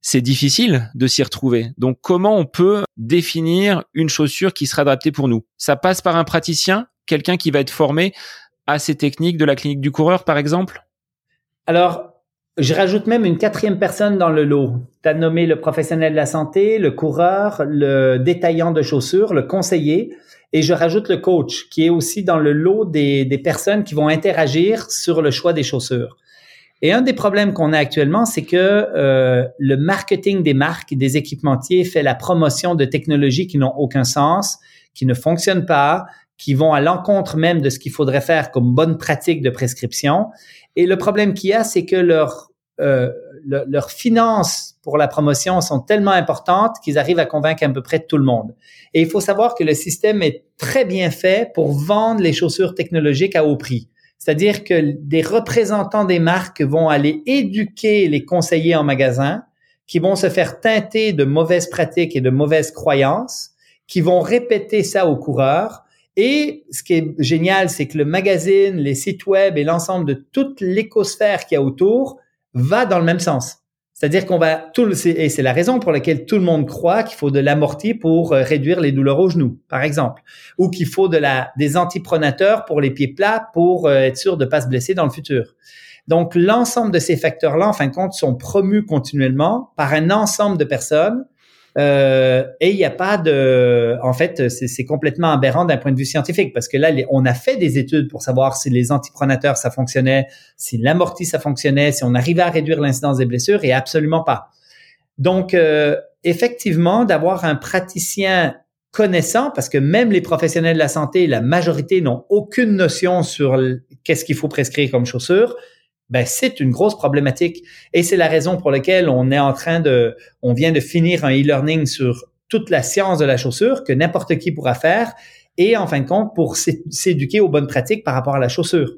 c'est difficile de s'y retrouver. Donc comment on peut définir une chaussure qui sera adaptée pour nous? Ça passe par un praticien, quelqu'un qui va être formé à ces techniques de la clinique du coureur, par exemple? Alors, je rajoute même une quatrième personne dans le lot. Tu as nommé le professionnel de la santé, le coureur, le détaillant de chaussures, le conseiller, et je rajoute le coach, qui est aussi dans le lot des, personnes qui vont interagir sur le choix des chaussures. Et un des problèmes qu'on a actuellement, c'est que euh, le marketing des marques, des équipementiers fait la promotion de technologies qui n'ont aucun sens, qui ne fonctionnent pas, qui vont à l'encontre même de ce qu'il faudrait faire comme bonne pratique de prescription. Et le problème qu'il y a, c'est que leurs euh, leurs finances pour la promotion sont tellement importantes qu'ils arrivent à convaincre à peu près tout le monde. Et il faut savoir que le système est très bien fait pour vendre les chaussures technologiques à haut prix. C'est-à-dire que des représentants des marques vont aller éduquer les conseillers en magasin, qui vont se faire teinter de mauvaises pratiques et de mauvaises croyances, qui vont répéter ça aux coureurs et ce qui est génial, c'est que le magazine, les sites web et l'ensemble de toute l'écosphère qu'il y a autour va dans le même sens. C'est-à-dire qu'on va tout le, et c'est la raison pour laquelle tout le monde croit qu'il faut de l'amorti pour euh, réduire les douleurs aux genoux, par exemple, ou qu'il faut de la, des antipronateurs pour les pieds plats pour euh, être sûr de pas se blesser dans le futur. Donc, l'ensemble de ces facteurs-là, en fin de compte, sont promus continuellement par un ensemble de personnes euh, et il n'y a pas de, en fait, c'est complètement aberrant d'un point de vue scientifique parce que là, on a fait des études pour savoir si les antipronateurs ça fonctionnait, si l'amorti ça fonctionnait, si on arrivait à réduire l'incidence des blessures et absolument pas. Donc, euh, effectivement, d'avoir un praticien connaissant, parce que même les professionnels de la santé, la majorité n'ont aucune notion sur qu'est-ce qu'il faut prescrire comme chaussure ben c'est une grosse problématique et c'est la raison pour laquelle on est en train de, on vient de finir un e-learning sur toute la science de la chaussure que n'importe qui pourra faire et en fin de compte pour s'éduquer aux bonnes pratiques par rapport à la chaussure.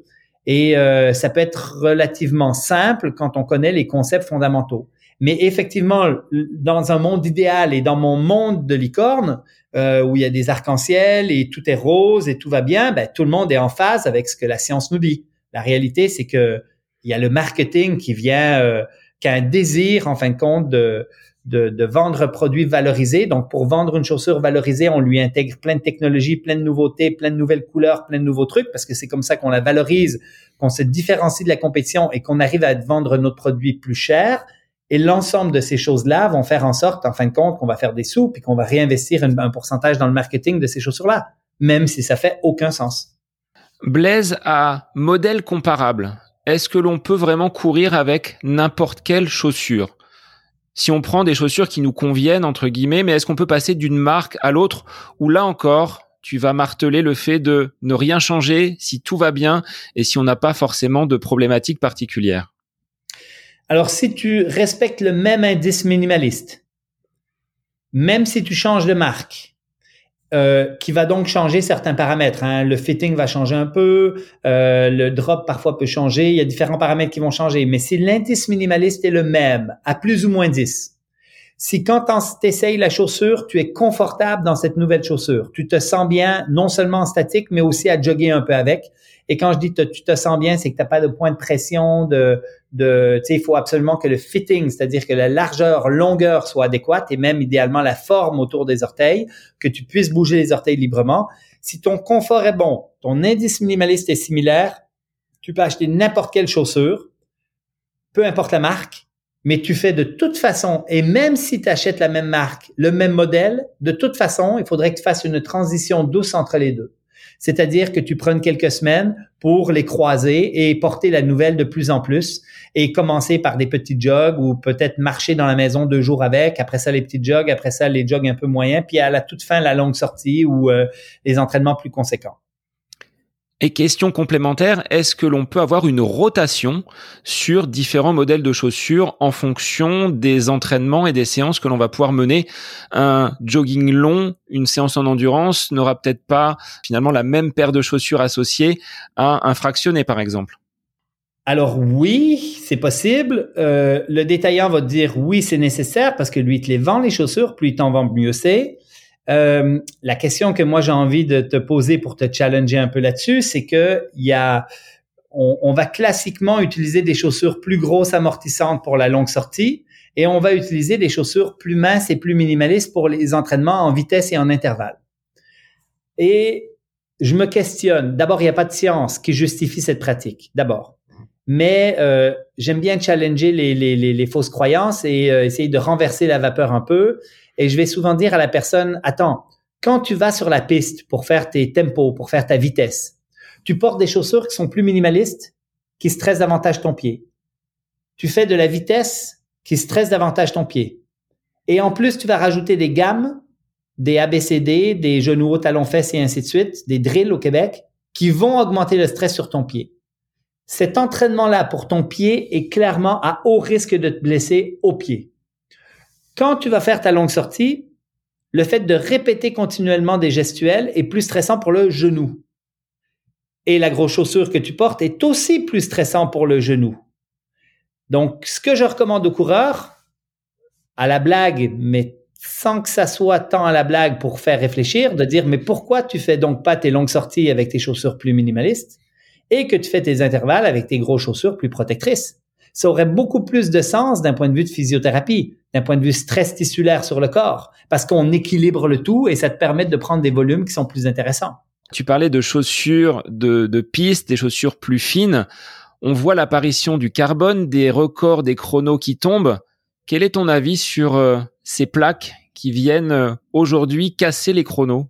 Et euh, ça peut être relativement simple quand on connaît les concepts fondamentaux. Mais effectivement, dans un monde idéal et dans mon monde de licorne, euh, où il y a des arcs-en-ciel et tout est rose et tout va bien, ben, tout le monde est en phase avec ce que la science nous dit. La réalité, c'est que il y a le marketing qui vient, euh, qui a un désir, en fin de compte, de, de, de, vendre produits valorisés. Donc, pour vendre une chaussure valorisée, on lui intègre plein de technologies, plein de nouveautés, plein de nouvelles couleurs, plein de nouveaux trucs, parce que c'est comme ça qu'on la valorise, qu'on se différencie de la compétition et qu'on arrive à vendre notre produit plus cher. Et l'ensemble de ces choses-là vont faire en sorte, en fin de compte, qu'on va faire des sous puis qu'on va réinvestir un, pourcentage dans le marketing de ces chaussures-là, même si ça fait aucun sens. Blaise a modèle comparable. Est-ce que l'on peut vraiment courir avec n'importe quelle chaussure? Si on prend des chaussures qui nous conviennent, entre guillemets, mais est-ce qu'on peut passer d'une marque à l'autre? Ou là encore, tu vas marteler le fait de ne rien changer si tout va bien et si on n'a pas forcément de problématiques particulières? Alors, si tu respectes le même indice minimaliste, même si tu changes de marque, euh, qui va donc changer certains paramètres. Hein. Le fitting va changer un peu, euh, le drop parfois peut changer, il y a différents paramètres qui vont changer. Mais si l'indice minimaliste est le même, à plus ou moins 10, si quand tu essayes la chaussure, tu es confortable dans cette nouvelle chaussure, tu te sens bien non seulement en statique, mais aussi à jogger un peu avec. Et quand je dis tu te sens bien, c'est que tu n'as pas de point de pression, de, de tu sais, il faut absolument que le fitting, c'est-à-dire que la largeur, longueur soit adéquate et même idéalement la forme autour des orteils, que tu puisses bouger les orteils librement. Si ton confort est bon, ton indice minimaliste est similaire, tu peux acheter n'importe quelle chaussure, peu importe la marque, mais tu fais de toute façon, et même si tu achètes la même marque, le même modèle, de toute façon, il faudrait que tu fasses une transition douce entre les deux. C'est-à-dire que tu prennes quelques semaines pour les croiser et porter la nouvelle de plus en plus et commencer par des petits jogs ou peut-être marcher dans la maison deux jours avec, après ça les petits jogs, après ça les jogs un peu moyens, puis à la toute fin la longue sortie ou euh, les entraînements plus conséquents. Et question complémentaire, est-ce que l'on peut avoir une rotation sur différents modèles de chaussures en fonction des entraînements et des séances que l'on va pouvoir mener? Un jogging long, une séance en endurance n'aura peut-être pas finalement la même paire de chaussures associée à un fractionné par exemple. Alors oui, c'est possible. Euh, le détaillant va dire oui, c'est nécessaire parce que lui, il te les vend les chaussures, plus il t'en vend, mieux c'est. Euh, la question que moi j'ai envie de te poser pour te challenger un peu là-dessus, c'est que il y a, on, va classiquement utiliser des chaussures plus grosses amortissantes pour la longue sortie et on va utiliser des chaussures plus minces et plus minimalistes pour les entraînements en vitesse et en intervalle. Et je me questionne. D'abord, il n'y a pas de science qui justifie cette pratique. D'abord. Mais euh, j'aime bien challenger les, fausses croyances et euh, essayer de renverser la vapeur un peu. Et je vais souvent dire à la personne, attends, quand tu vas sur la piste pour faire tes tempos, pour faire ta vitesse, tu portes des chaussures qui sont plus minimalistes, qui stressent davantage ton pied. Tu fais de la vitesse qui stresse davantage ton pied. Et en plus, tu vas rajouter des gammes, des ABCD, des genoux hauts, talons fesses et ainsi de suite, des drills au Québec, qui vont augmenter le stress sur ton pied. Cet entraînement-là pour ton pied est clairement à haut risque de te blesser au pied. Quand tu vas faire ta longue sortie, le fait de répéter continuellement des gestuels est plus stressant pour le genou. Et la grosse chaussure que tu portes est aussi plus stressant pour le genou. Donc, ce que je recommande aux coureurs, à la blague, mais sans que ça soit tant à la blague pour faire réfléchir, de dire, mais pourquoi tu fais donc pas tes longues sorties avec tes chaussures plus minimalistes et que tu fais tes intervalles avec tes grosses chaussures plus protectrices? Ça aurait beaucoup plus de sens d'un point de vue de physiothérapie d'un point de vue stress tissulaire sur le corps, parce qu'on équilibre le tout et ça te permet de prendre des volumes qui sont plus intéressants. Tu parlais de chaussures de, de piste, des chaussures plus fines. On voit l'apparition du carbone, des records, des chronos qui tombent. Quel est ton avis sur euh, ces plaques qui viennent euh, aujourd'hui casser les chronos?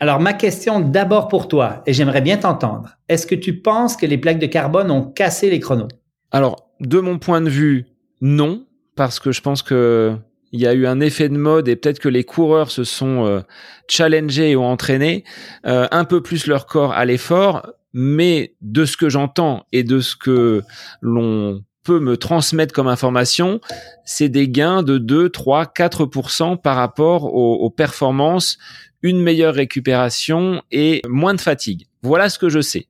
Alors, ma question d'abord pour toi, et j'aimerais bien t'entendre. Est-ce que tu penses que les plaques de carbone ont cassé les chronos? Alors, de mon point de vue, non parce que je pense que il y a eu un effet de mode et peut-être que les coureurs se sont euh, challengés et ont entraîné euh, un peu plus leur corps à l'effort, mais de ce que j'entends et de ce que l'on peut me transmettre comme information, c'est des gains de 2, 3, 4% par rapport aux, performances, une meilleure récupération et moins de fatigue. Voilà ce que je sais.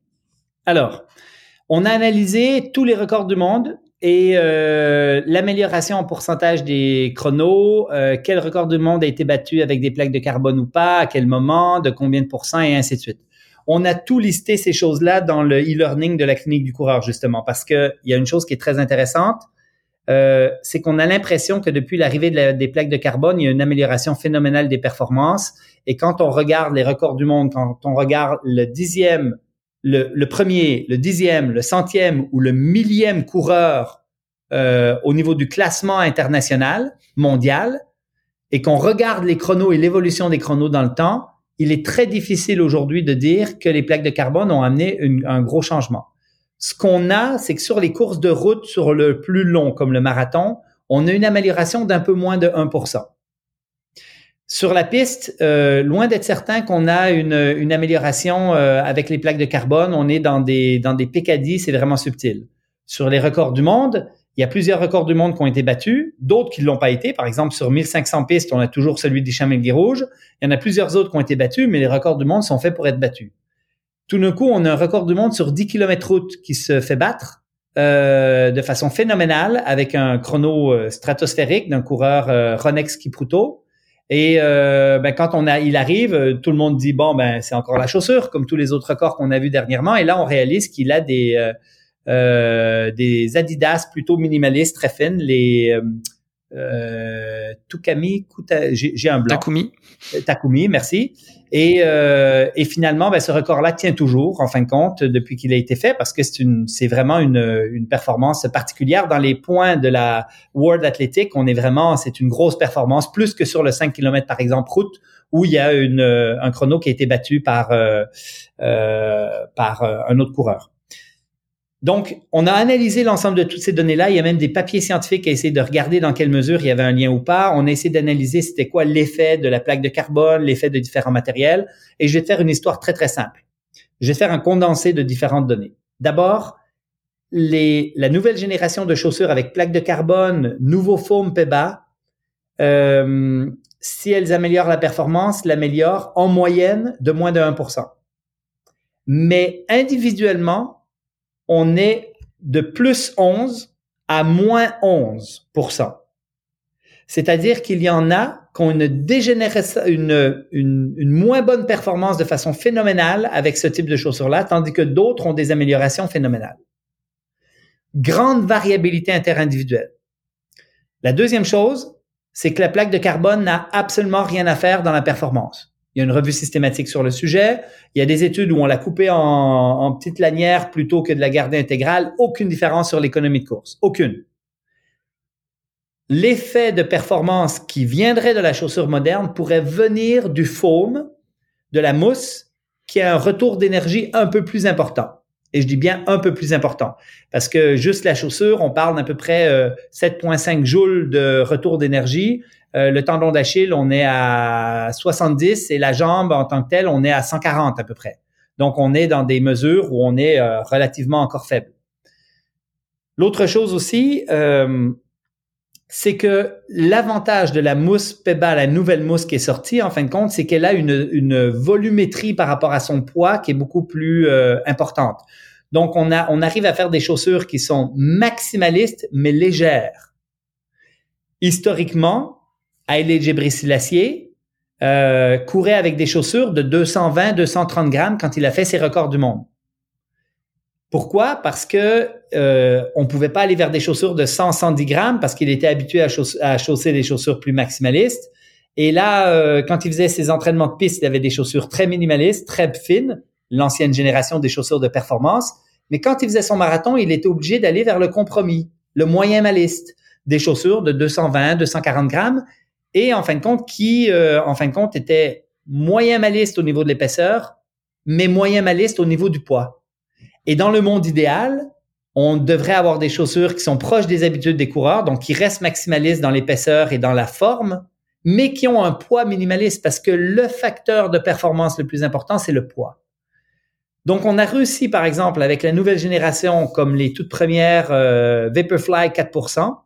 Alors, on a analysé tous les records du monde et euh, l'amélioration en pourcentage des chronos, euh, quel record du monde a été battu avec des plaques de carbone ou pas, à quel moment, de combien de pourcents et ainsi de suite. On a tout listé ces choses-là dans le e-learning de la clinique du coureur, justement, parce qu'il y a une chose qui est très intéressante, euh, c'est qu'on a l'impression que depuis l'arrivée des plaques de carbone, il y a une amélioration phénoménale des performances. Et quand on regarde les records du monde, quand on regarde le dixième, le, premier, le dixième, le centième ou le millième coureur euh, au niveau du classement international, mondial, et qu'on regarde les chronos et l'évolution des chronos dans le temps, il est très difficile aujourd'hui de dire que les plaques de carbone ont amené un gros changement. Ce qu'on a, c'est que sur les courses de route sur le plus long, comme le marathon, on a une amélioration d'un peu moins de 1%. Sur la piste, euh, loin d'être certain qu'on a une, une amélioration euh, avec les plaques de carbone, on est dans des, dans des PKD, c'est vraiment subtil. Sur les records du monde, il y a plusieurs records du monde qui ont été battus, d'autres qui ne l'ont pas été. Par exemple, sur 1500 pistes, on a toujours celui d'Hicham El Rouge. Il y en a plusieurs autres qui ont été battus, mais les records du monde sont faits pour être battus. Tout d'un coup, on a un record du monde sur 10 km route qui se fait battre euh, de façon phénoménale avec un chrono euh, stratosphérique d'un coureur euh, Ronex Kipruto. Et euh, ben, quand on a, il arrive, tout le monde dit bon ben c'est encore la chaussure comme tous les autres records qu'on a vus dernièrement. Et là, on réalise qu'il a des euh, des Adidas plutôt minimalistes, très fines, les euh, euh Tukami, j'ai un blanc. Takumi. Euh, Takumi, merci. Et, euh, et finalement, ben, ce record-là tient toujours, en fin de compte, depuis qu'il a été fait, parce que c'est une, c'est vraiment une, une performance particulière dans les points de la World Athletic. On est vraiment, c'est une grosse performance, plus que sur le 5 km par exemple route, où il y a une, un chrono qui a été battu par euh, par un autre coureur. Donc, on a analysé l'ensemble de toutes ces données-là. Il y a même des papiers scientifiques à essayer de regarder dans quelle mesure il y avait un lien ou pas. On a essayé d'analyser c'était quoi l'effet de la plaque de carbone, l'effet de différents matériels. Et je vais te faire une histoire très, très simple. Je vais te faire un condensé de différentes données. D'abord, les, la nouvelle génération de chaussures avec plaque de carbone, nouveau foam PEBA, euh, si elles améliorent la performance, l'améliorent en moyenne de moins de 1%. Mais individuellement, on est de plus 11 à moins 11% C'est-à-dire qu'il y en a qui ont une, une, une, une, moins bonne performance de façon phénoménale avec ce type de chaussures-là, tandis que d'autres ont des améliorations phénoménales. Grande variabilité interindividuelle. La deuxième chose, c'est que la plaque de carbone n'a absolument rien à faire dans la performance. Il y a une revue systématique sur le sujet. Il y a des études où on l'a coupé en, petites lanières plutôt que de la garder intégrale. Aucune différence sur l'économie de course. Aucune. L'effet de performance qui viendrait de la chaussure moderne pourrait venir du foam, de la mousse, qui a un retour d'énergie un peu plus important. Et je dis bien un peu plus important. Parce que juste la chaussure, on parle d'à peu près 7,5 euh, joules de retour d'énergie. Euh, le tendon d'Achille, on est à 70 et la jambe en tant que telle, on est à 140 à peu près. Donc, on est dans des mesures où on est euh, relativement encore faible. L'autre chose aussi, euh, c'est que l'avantage de la mousse PEBA, la nouvelle mousse qui est sortie, en fin de compte, c'est qu'elle a une, volumétrie par rapport à son poids qui est beaucoup plus importante. Donc, on, on arrive à faire des chaussures qui sont maximalistes, mais légères. Historiquement, Haile Gebrselassie euh, courait avec des chaussures de 220-230 grammes quand il a fait ses records du monde. Pourquoi? Parce que euh, on pouvait pas aller vers des chaussures de 100-110 grammes parce qu'il était habitué à, chausser des chaussures plus maximalistes. Et là, euh, quand il faisait ses entraînements de piste, il avait des chaussures très minimalistes, très fines, l'ancienne génération des chaussures de performance. Mais quand il faisait son marathon, il était obligé d'aller vers le compromis, le moyen maliste, des chaussures de 220, 240 grammes et en fin de compte qui, euh, en fin de compte, était moyen maliste au niveau de l'épaisseur, mais moyen maliste au niveau du poids. Et dans le monde idéal, on devrait avoir des chaussures qui sont proches des habitudes des coureurs, donc qui restent maximalistes dans l'épaisseur et dans la forme, mais qui ont un poids minimaliste parce que le facteur de performance le plus important, c'est le poids. Donc, on a réussi, par exemple, avec la nouvelle génération, comme les toutes premières euh, Vaporfly 4%, à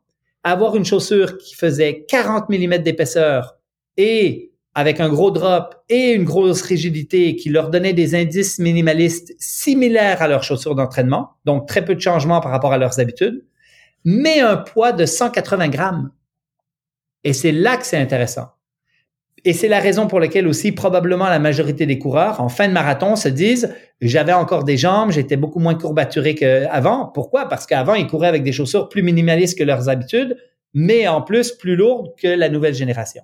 avoir une chaussure qui faisait 40 mm d'épaisseur et avec un gros drop et une grosse rigidité qui leur donnait des indices minimalistes similaires à leurs chaussures d'entraînement, donc très peu de changements par rapport à leurs habitudes, mais un poids de 180 grammes. Et c'est là que c'est intéressant. Et c'est la raison pour laquelle aussi probablement la majorité des coureurs en fin de marathon se disent j'avais encore des jambes, j'étais beaucoup moins courbaturé qu'avant. Pourquoi? Parce qu'avant ils couraient avec des chaussures plus minimalistes que leurs habitudes, mais en plus plus lourdes que la nouvelle génération.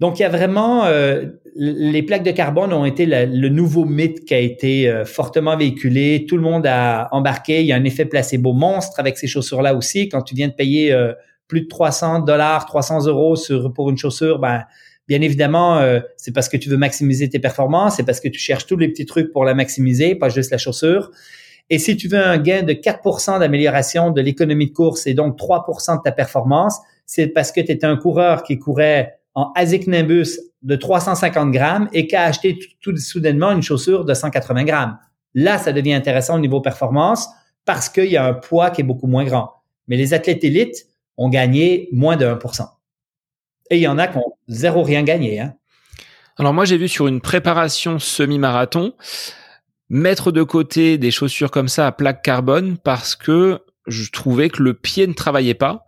Donc il y a vraiment euh, les plaques de carbone ont été le nouveau mythe qui a été euh, fortement véhiculé. Tout le monde a embarqué. Il y a un effet placebo monstre avec ces chaussures là aussi. Quand tu viens de payer euh, plus de 300 dollars, 300 euros sur pour une chaussure, ben bien évidemment, euh, c'est parce que tu veux maximiser tes performances, c'est parce que tu cherches tous les petits trucs pour la maximiser, pas juste la chaussure. Et si tu veux un gain de 4% d'amélioration de l'économie de course et donc 3% de ta performance, c'est parce que tu étais un coureur qui courait en ASIC Nimbus de 350 grammes et qui a acheté tout, tout soudainement une chaussure de 180 grammes. Là, ça devient intéressant au niveau performance parce qu'il y a un poids qui est beaucoup moins grand. Mais les athlètes élites, ont gagné moins de 1%. Et il y en a qui ont zéro rien gagné. Hein. Alors moi, j'ai vu sur une préparation semi-marathon mettre de côté des chaussures comme ça à plaque carbone parce que je trouvais que le pied ne travaillait pas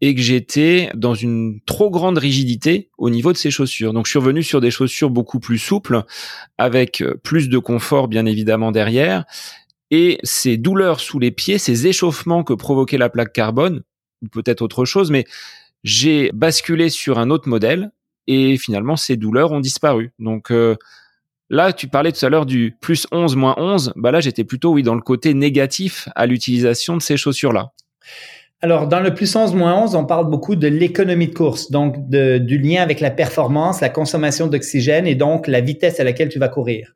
et que j'étais dans une trop grande rigidité au niveau de ces chaussures. Donc je suis revenu sur des chaussures beaucoup plus souples, avec plus de confort bien évidemment derrière. Et ces douleurs sous les pieds, ces échauffements que provoquait la plaque carbone, peut-être autre chose, mais j'ai basculé sur un autre modèle et finalement ces douleurs ont disparu. Donc euh, là, tu parlais tout à l'heure du plus 11 moins 11, bah là j'étais plutôt oui dans le côté négatif à l'utilisation de ces chaussures-là. Alors, dans le plus 11 moins 11, on parle beaucoup de l'économie de course, donc du lien avec la performance, la consommation d'oxygène et donc la vitesse à laquelle tu vas courir.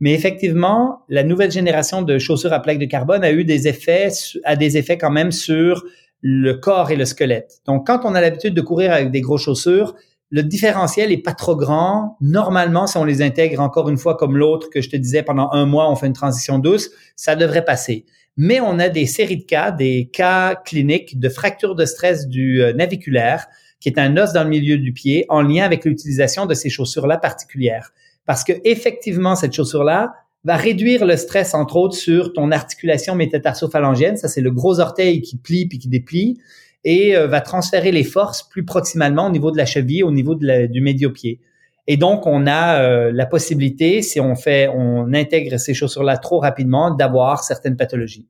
Mais effectivement, la nouvelle génération de chaussures à plaque de carbone a eu des effets, a des effets quand même sur le corps et le squelette. Donc, quand on a l'habitude de courir avec des grosses chaussures, le différentiel est pas trop grand. Normalement, si on les intègre encore une fois comme l'autre que je te disais pendant un mois, on fait une transition douce, ça devrait passer. Mais on a des séries de cas, des cas cliniques de fracture de stress du euh, naviculaire, qui est un os dans le milieu du pied, en lien avec l'utilisation de ces chaussures-là particulières. Parce que effectivement, cette chaussure-là, va réduire le stress, entre autres, sur ton articulation métatarso-phalangienne. Ça, c'est le gros orteil qui plie puis qui déplie et euh, va transférer les forces plus proximalement au niveau de la cheville, au niveau du médio-pied. Et donc, on a euh, la possibilité, si on fait, on intègre ces chaussures-là trop rapidement, d'avoir certaines pathologies.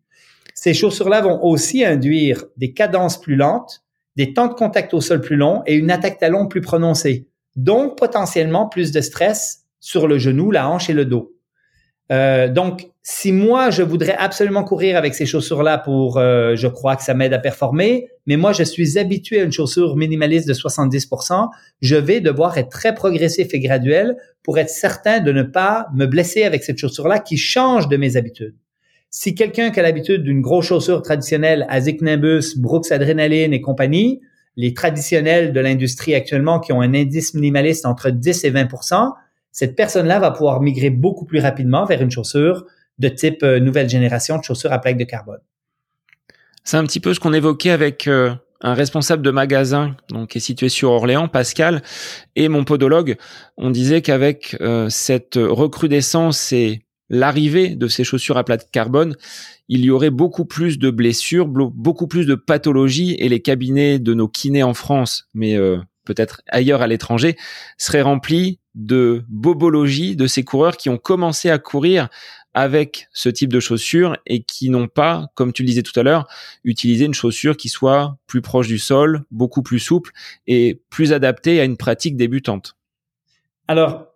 Ces chaussures-là vont aussi induire des cadences plus lentes, des temps de contact au sol plus longs et une attaque talon plus prononcée. Donc, potentiellement plus de stress sur le genou, la hanche et le dos. Euh, donc, si moi, je voudrais absolument courir avec ces chaussures-là pour, euh, je crois que ça m'aide à performer, mais moi, je suis habitué à une chaussure minimaliste de 70%, je vais devoir être très progressif et graduel pour être certain de ne pas me blesser avec cette chaussure-là qui change de mes habitudes. Si quelqu'un qui a l'habitude d'une grosse chaussure traditionnelle, Asic Nimbus, Brooks Adrenaline et compagnie, les traditionnels de l'industrie actuellement qui ont un indice minimaliste entre 10 et 20 cette personne-là va pouvoir migrer beaucoup plus rapidement vers une chaussure de type euh, nouvelle génération de chaussures à plaque de carbone. C'est un petit peu ce qu'on évoquait avec euh, un responsable de magasin donc qui est situé sur Orléans, Pascal, et mon podologue. On disait qu'avec euh, cette recrudescence et l'arrivée de ces chaussures à plaque de carbone, il y aurait beaucoup plus de blessures, beaucoup plus de pathologies et les cabinets de nos kinés en France, mais peut-être ailleurs à l'étranger, seraient remplis de bobologie de ces coureurs qui ont commencé à courir avec ce type de chaussures et qui n'ont pas, comme tu le disais tout à l'heure, utilisé une chaussure qui soit plus proche du sol, beaucoup plus souple et plus adaptée à une pratique débutante. Alors,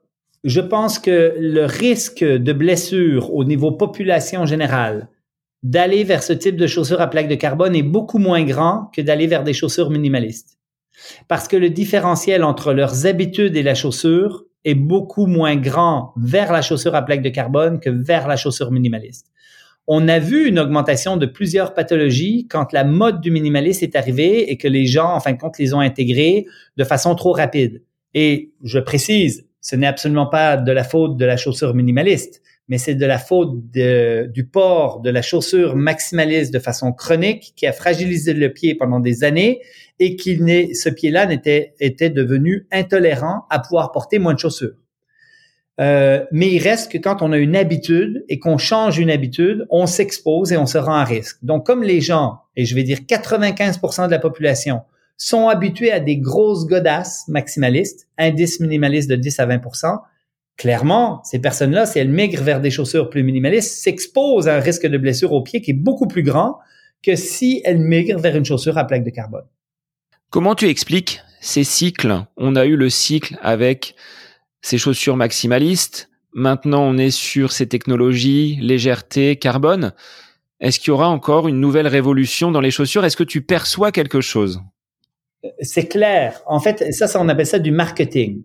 je pense que le risque de blessure au niveau population générale d'aller vers ce type de chaussures à plaque de carbone est beaucoup moins grand que d'aller vers des chaussures minimalistes. Parce que le différentiel entre leurs habitudes et la chaussure est beaucoup moins grand vers la chaussure à plaque de carbone que vers la chaussure minimaliste. On a vu une augmentation de plusieurs pathologies quand la mode du minimaliste est arrivée et que les gens, en fin de compte, les ont intégrés de façon trop rapide. Et je précise, ce n'est absolument pas de la faute de la chaussure minimaliste, mais c'est de la faute du port de la chaussure maximaliste de façon chronique qui a fragilisé le pied pendant des années et qui ce pied-là n'était était devenu intolérant à pouvoir porter moins de chaussures. Euh, mais il reste que quand on a une habitude et qu'on change une habitude, on s'expose et on se rend à risque. Donc, comme les gens, et je vais dire 95% de la population, sont habitués à des grosses godasses maximalistes, indice minimaliste de 10 à 20%, clairement, ces personnes-là, si elles migrent vers des chaussures plus minimalistes, s'exposent à un risque de blessure au pied qui est beaucoup plus grand que si elles migrent vers une chaussure à plaque de carbone. Comment tu expliques ces cycles? On a eu le cycle avec ces chaussures maximalistes. Maintenant, on est sur ces technologies, légèreté, carbone. Est-ce qu'il y aura encore une nouvelle révolution dans les chaussures? Est-ce que tu perçois quelque chose? C'est clair. En fait, ça, ça, on appelle ça du marketing.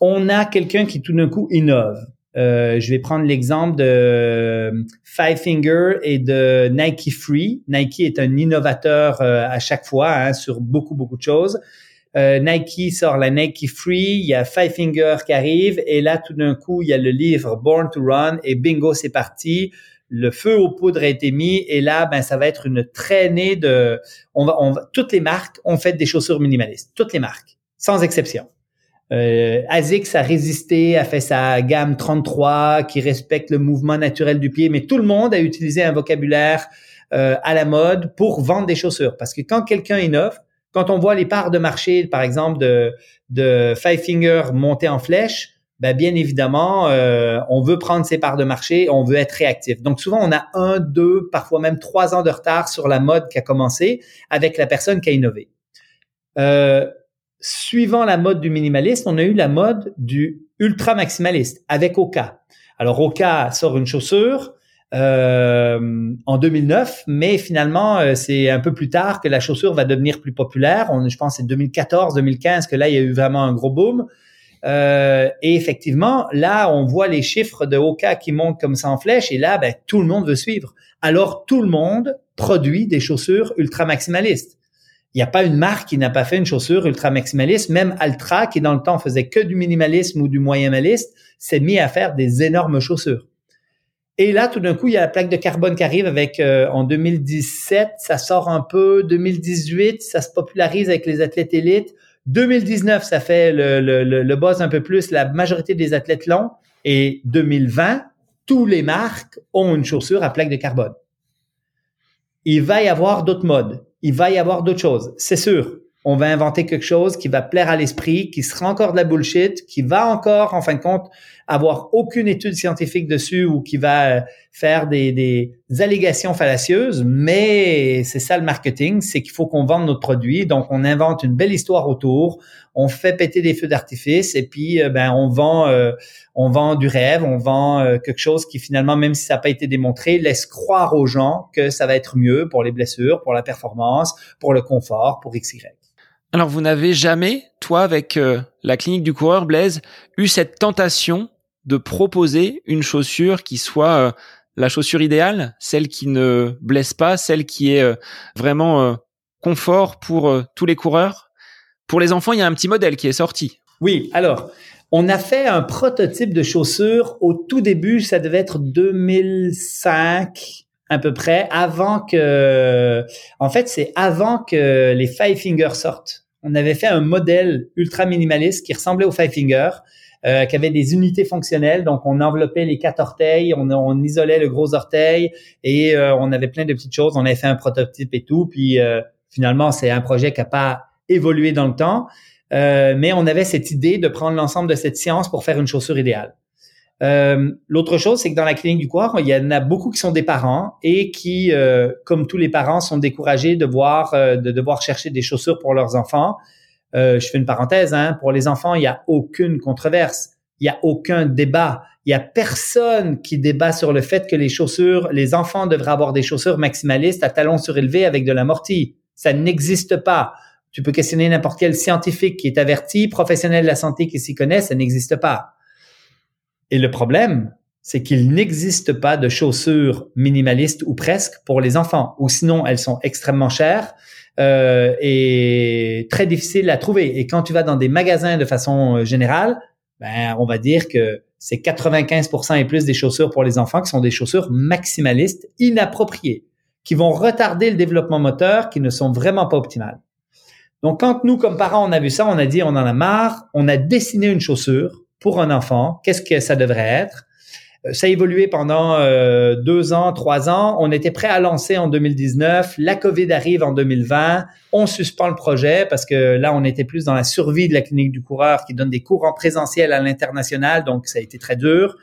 On a quelqu'un qui tout d'un coup innove. Euh, je vais prendre l'exemple de Five Finger et de Nike Free. Nike est un innovateur euh, à chaque fois hein, sur beaucoup beaucoup de choses. Euh, Nike sort la Nike Free, il y a Five Finger qui arrive et là tout d'un coup il y a le livre Born to Run et bingo c'est parti. Le feu aux poudres a été mis et là ben ça va être une traînée de on va on va toutes les marques ont fait des chaussures minimalistes, toutes les marques sans exception. Euh, ASICS a résisté, a fait sa gamme 33 qui respecte le mouvement naturel du pied, mais tout le monde a utilisé un vocabulaire euh, à la mode pour vendre des chaussures. Parce que quand quelqu'un innove, quand on voit les parts de marché, par exemple, de, de Five Finger monter en flèche, ben bien évidemment, euh, on veut prendre ses parts de marché, on veut être réactif. Donc souvent, on a un, deux, parfois même trois ans de retard sur la mode qui a commencé avec la personne qui a innové. Euh, suivant la mode du minimaliste, on a eu la mode du ultra maximaliste avec Oka. Alors Oka sort une chaussure euh, en 2009, mais finalement euh, c'est un peu plus tard que la chaussure va devenir plus populaire. Je pense c'est 2014, 2015 que là il y a eu vraiment un gros boom. Euh, et effectivement, là, on voit les chiffres de Oka qui montent comme ça en flèche, et là, ben, tout le monde veut suivre. Alors, tout le monde produit des chaussures ultra maximalistes. Il n'y a pas une marque qui n'a pas fait une chaussure ultra maximaliste. Même Altra, qui dans le temps faisait que du minimalisme ou du moyen-maliste, s'est mis à faire des énormes chaussures. Et là, tout d'un coup, il y a la plaque de carbone qui arrive avec, euh, en 2017, ça sort un peu, 2018, ça se popularise avec les athlètes élites. 2019, ça fait le, le, le, le buzz un peu plus, la majorité des athlètes longs. Et 2020, tous les marques ont une chaussure à plaque de carbone. Il va y avoir d'autres modes il va y avoir d'autres choses, c'est sûr. On va inventer quelque chose qui va plaire à l'esprit, qui sera encore de la bullshit, qui va encore, en fin de compte, avoir aucune étude scientifique dessus ou qui va euh, faire des, des allégations fallacieuses. Mais c'est ça le marketing, c'est qu'il faut qu'on vende notre produit. Donc, on invente une belle histoire autour, on fait péter des feux d'artifice et puis, euh, ben, on vend, euh, on vend du rêve, on vend euh, quelque chose qui finalement, même si ça n'a pas été démontré, laisse croire aux gens que ça va être mieux pour les blessures, pour la performance, pour le confort, pour XY. Alors vous n'avez jamais, toi, avec la clinique du coureur Blaise, eu cette tentation de proposer une chaussure qui soit la chaussure idéale, celle qui ne blesse pas, celle qui est vraiment confort pour tous les coureurs? Pour les enfants, il y a un petit modèle qui est sorti. Oui, alors on a fait un prototype de chaussure au tout début, ça devait être 2005 à peu près, avant que, en fait, c'est avant que les Five Fingers sortent. On avait fait un modèle ultra minimaliste qui ressemblait aux Five Fingers, euh, qui avait des unités fonctionnelles. Donc, on enveloppait les quatre orteils, on, isolait le gros orteil et euh, on avait plein de petites choses. On avait fait un prototype et tout. Puis, euh, finalement, c'est un projet qui n'a pas évolué dans le temps. Euh, mais on avait cette idée de prendre l'ensemble de cette science pour faire une chaussure idéale. Euh, L'autre chose, c'est que dans la clinique du corps, il y en a beaucoup qui sont des parents et qui, euh, comme tous les parents, sont découragés de voir, euh, de devoir chercher des chaussures pour leurs enfants. Euh, je fais une parenthèse, hein, pour les enfants, il n'y a aucune controverse, il n'y a aucun débat. Il y a personne qui débat sur le fait que les chaussures, les enfants devraient avoir des chaussures maximalistes à talons surélevés avec de l'amorti. Ça n'existe pas. Tu peux questionner n'importe quel scientifique qui est averti, professionnel de la santé qui s'y connaît, ça n'existe pas. Et le problème, c'est qu'il n'existe pas de chaussures minimalistes ou presque pour les enfants, ou sinon elles sont extrêmement chères euh, et très difficiles à trouver. Et quand tu vas dans des magasins de façon euh, générale, ben, on va dire que c'est 95% et plus des chaussures pour les enfants qui sont des chaussures maximalistes, inappropriées, qui vont retarder le développement moteur, qui ne sont vraiment pas optimales. Donc, quand nous, comme parents, on a vu ça, on a dit, on en a marre, on a dessiné une chaussure pour un enfant. Qu'est-ce que ça devrait être? Euh, ça a évolué pendant euh, deux ans, trois ans. On était prêt à lancer en 2019. La COVID arrive en 2020. On suspend le projet parce que là, on était plus dans la survie de la clinique du coureur qui donne des cours en présentiel à l'international. Donc, ça a été très dur.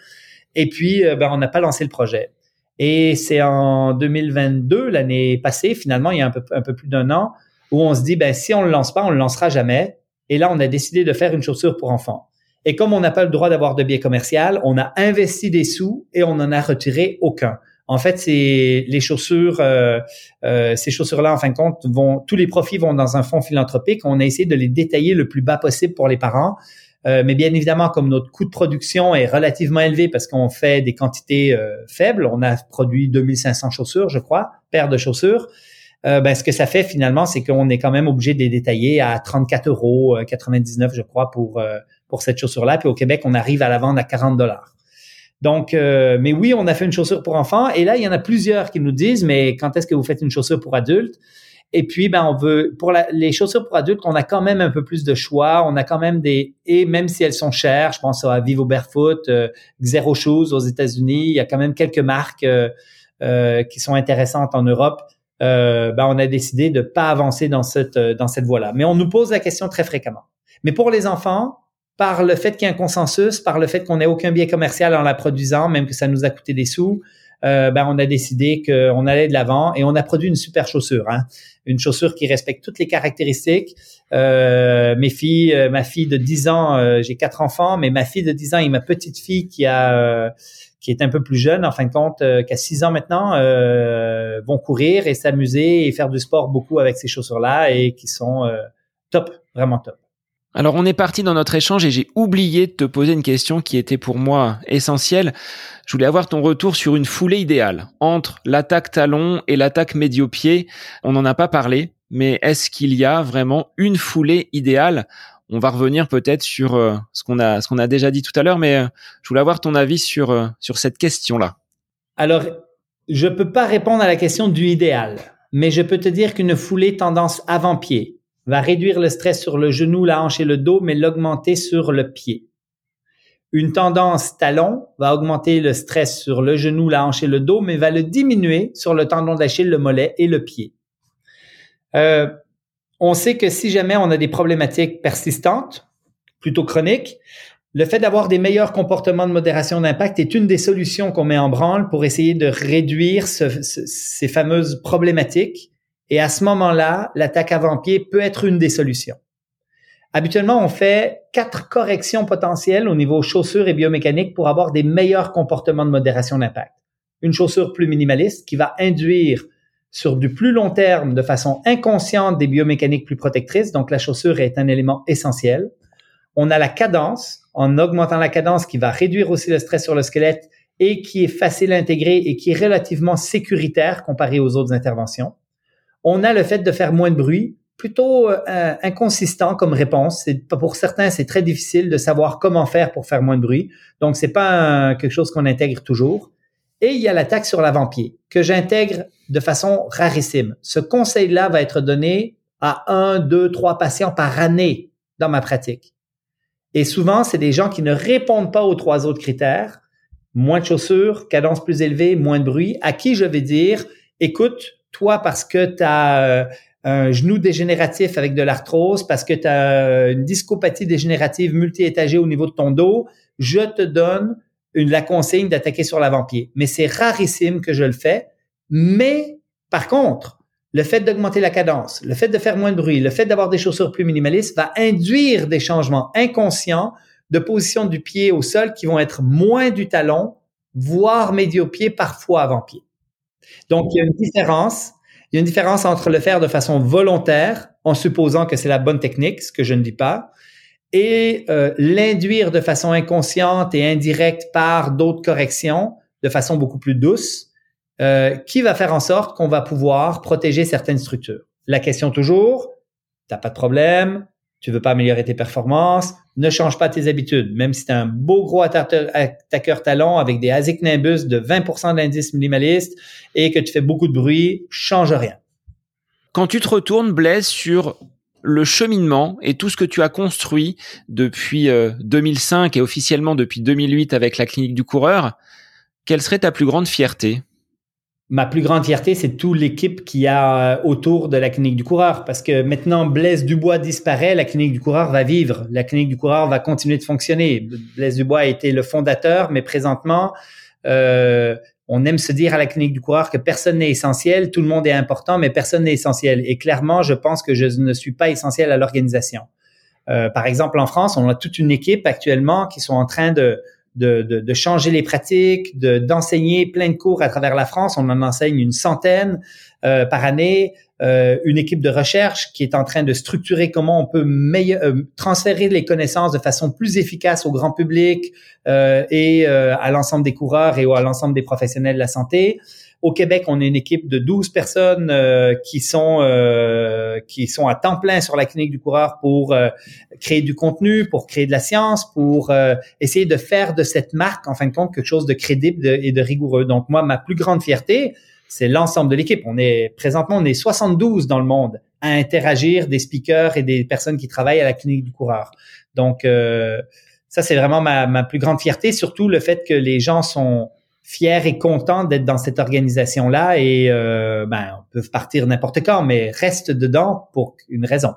Et puis, euh, ben, on n'a pas lancé le projet. Et c'est en 2022, l'année passée, finalement, il y a un peu, un peu plus d'un an, où on se dit, ben, si on le lance pas, on le lancera jamais. Et là, on a décidé de faire une chaussure pour enfants. Et comme on n'a pas le droit d'avoir de biais commercial, on a investi des sous et on n'en a retiré aucun. En fait, c'est les chaussures, euh, euh, ces chaussures-là, en fin de compte, vont tous les profits vont dans un fonds philanthropique. On a essayé de les détailler le plus bas possible pour les parents. Euh, mais bien évidemment, comme notre coût de production est relativement élevé parce qu'on fait des quantités faibles, on a produit 2500 chaussures, je crois, paires de chaussures. Ben, ce que ça fait finalement, c'est qu'on est quand même obligé de les détailler à 34 euros, 99, je crois, pour pour cette chaussure-là. Puis au Québec, on arrive à la vendre à 40 dollars. Donc, euh, mais oui, on a fait une chaussure pour enfants. Et là, il y en a plusieurs qui nous disent, mais quand est-ce que vous faites une chaussure pour adultes? Et puis, ben, on veut, pour les chaussures pour adultes, on a quand même un peu plus de choix. On a quand même des, et même si elles sont chères, je pense à Vivo Barefoot, euh, Xero Shoes aux États-Unis, il y a quand même quelques marques euh, euh qui sont intéressantes en Europe. Euh, ben, on a décidé de pas avancer dans cette, dans cette voie-là. Mais on nous pose la question très fréquemment. Mais pour les enfants, par le fait qu'il y ait un consensus, par le fait qu'on n'ait aucun biais commercial en la produisant, même que ça nous a coûté des sous, euh, ben on a décidé qu'on allait de l'avant et on a produit une super chaussure, hein. une chaussure qui respecte toutes les caractéristiques. Euh, mes filles, euh, ma fille de 10 ans, j'ai quatre enfants, mais ma fille de 10 ans et ma petite fille qui a qui est un peu plus jeune, en fin de compte, qui a 6 ans maintenant, vont courir et s'amuser et faire du sport beaucoup avec ces chaussures-là et qui sont top, vraiment top. Alors on est parti dans notre échange et j'ai oublié de te poser une question qui était pour moi essentielle. Je voulais avoir ton retour sur une foulée idéale entre l'attaque talon et l'attaque médio-pied. On n'en a pas parlé, mais est-ce qu'il y a vraiment une foulée idéale On va revenir peut-être sur euh, ce qu'on a ce qu'on a déjà dit tout à l'heure, mais euh, je voulais avoir ton avis sur euh, sur cette question-là. Alors, je peux pas répondre à la question du idéal, mais je peux te dire qu'une foulée tendance avant-pied va réduire le stress sur le genou, la hanche et le dos, mais l'augmenter sur le pied. Une tendance talon va augmenter le stress sur le genou, la hanche et le dos, mais va le diminuer sur le tendon d'Achille, le mollet et le pied. On sait que si jamais on a des problématiques persistantes, plutôt chroniques, le fait d'avoir des meilleurs comportements de modération d'impact est une des solutions qu'on met en branle pour essayer de réduire ces fameuses problématiques et à ce moment-là, l'attaque avant-pied peut être une des solutions. Habituellement, on fait quatre corrections potentielles au niveau chaussures et biomécanique pour avoir des meilleurs comportements de modération d'impact. Une chaussure plus minimaliste qui va induire sur du plus long terme de façon inconsciente des biomécaniques plus protectrices. Donc, la chaussure est un élément essentiel. On a la cadence en augmentant la cadence qui va réduire aussi le stress sur le squelette et qui est facile à intégrer et qui est relativement sécuritaire comparé aux autres interventions. On a le fait de faire moins de bruit, plutôt euh, inconsistant comme réponse. Pour certains, c'est très difficile de savoir comment faire pour faire moins de bruit. Donc c'est pas quelque chose qu'on intègre toujours. Et il y a l'attaque sur l'avant-pied que j'intègre de façon rarissime. Ce conseil-là va être donné à un, deux, trois patients par année dans ma pratique. Et souvent, c'est des gens qui ne répondent pas aux trois autres critères. Moins de chaussures, cadence plus élevée, moins de bruit, à qui je vais dire, écoute, toi parce que tu as euh, un genou dégénératif avec de l'arthrose, parce que tu as euh, une discopathie dégénérative multi-étagée au niveau de ton dos, je te donne une, la consigne d'attaquer sur l'avant-pied. Mais c'est rarissime que je le fais. Mais par contre, le fait d'augmenter la cadence, le fait de faire moins de bruit, le fait d'avoir des chaussures plus minimalistes va induire des changements inconscients de position du pied au sol qui vont être moins du talon, voire médio-pied, parfois avant-pied. Donc, il y a une différence. Il y a une différence entre le faire de façon volontaire, en supposant que c'est la bonne technique, ce que je ne dis pas, et euh, l'induire de façon inconsciente et indirecte par d'autres corrections, de façon beaucoup plus douce, euh, qui va faire en sorte qu'on va pouvoir protéger certaines structures. La question toujours, t'as pas de problème, tu veux pas améliorer tes performances, ne change pas tes habitudes. Même si tu un beau gros attaqueur talent avec des ASIC Nimbus de 20% de l'indice minimaliste et que tu fais beaucoup de bruit, change rien. Quand tu te retournes, Blaise, sur le cheminement et tout ce que tu as construit depuis 2005 euh, et officiellement depuis 2008 avec la clinique du coureur, quelle serait ta plus grande fierté? Ma plus grande fierté, c'est toute l'équipe qui a euh, autour de la clinique du coureur. Parce que maintenant, Blaise Dubois disparaît, la clinique du coureur va vivre. La clinique du coureur va continuer de fonctionner. Blaise Dubois a été le fondateur, mais présentement, euh, on aime se dire à la clinique du coureur que personne n'est essentiel, tout le monde est important, mais personne n'est essentiel. Et clairement, je pense que je ne suis pas essentiel à l'organisation. Euh, par exemple, en France, on a toute une équipe actuellement qui sont en train de de, de, changer les pratiques, d'enseigner plein de cours à travers la France. On en enseigne une centaine euh, par année. Euh, une équipe de recherche qui est en train de structurer comment on peut euh, transférer les connaissances de façon plus efficace au grand public et à l'ensemble des coureurs et à l'ensemble des professionnels de la santé. Au Québec, on est une équipe de 12 personnes euh, qui sont euh, qui sont à temps plein sur la clinique du coureur pour euh, créer du contenu, pour créer de la science, pour essayer de faire de cette marque en fin de compte quelque chose de crédible et de rigoureux. Donc moi, ma plus grande fierté, c'est l'ensemble de l'équipe. On est présentement on est 72 dans le monde à interagir des speakers et des personnes qui travaillent à la clinique du coureur. Donc ça c'est vraiment ma, ma plus grande fierté, surtout le fait que les gens sont fier et content d'être dans cette organisation-là et euh, ben, peuvent partir n'importe quand, mais reste dedans pour une raison.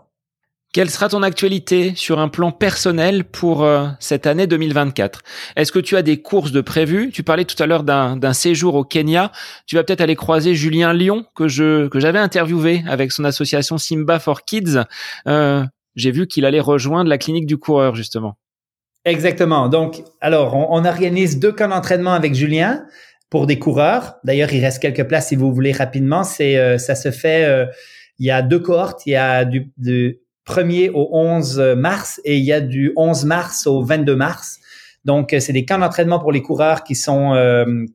Quelle sera ton actualité sur un plan personnel pour euh, cette année 2024 Est-ce que tu as des courses de prévues? Tu parlais tout à l'heure d'un séjour au Kenya. Tu vas peut-être aller croiser Julien Lyon que je que j'avais interviewé avec son association Simba for Kids. Euh, J'ai vu qu'il allait rejoindre la clinique du coureur justement. Exactement. Donc, alors, on, organise deux camps d'entraînement avec Julien pour des coureurs. D'ailleurs, il reste quelques places si vous voulez rapidement. C'est, euh, ça se fait. Euh, il y a deux cohortes. Il y a du, 1er au 11 mars et il y a du 11 mars au 22 mars. Donc, euh, c'est des camps d'entraînement pour les coureurs qui sont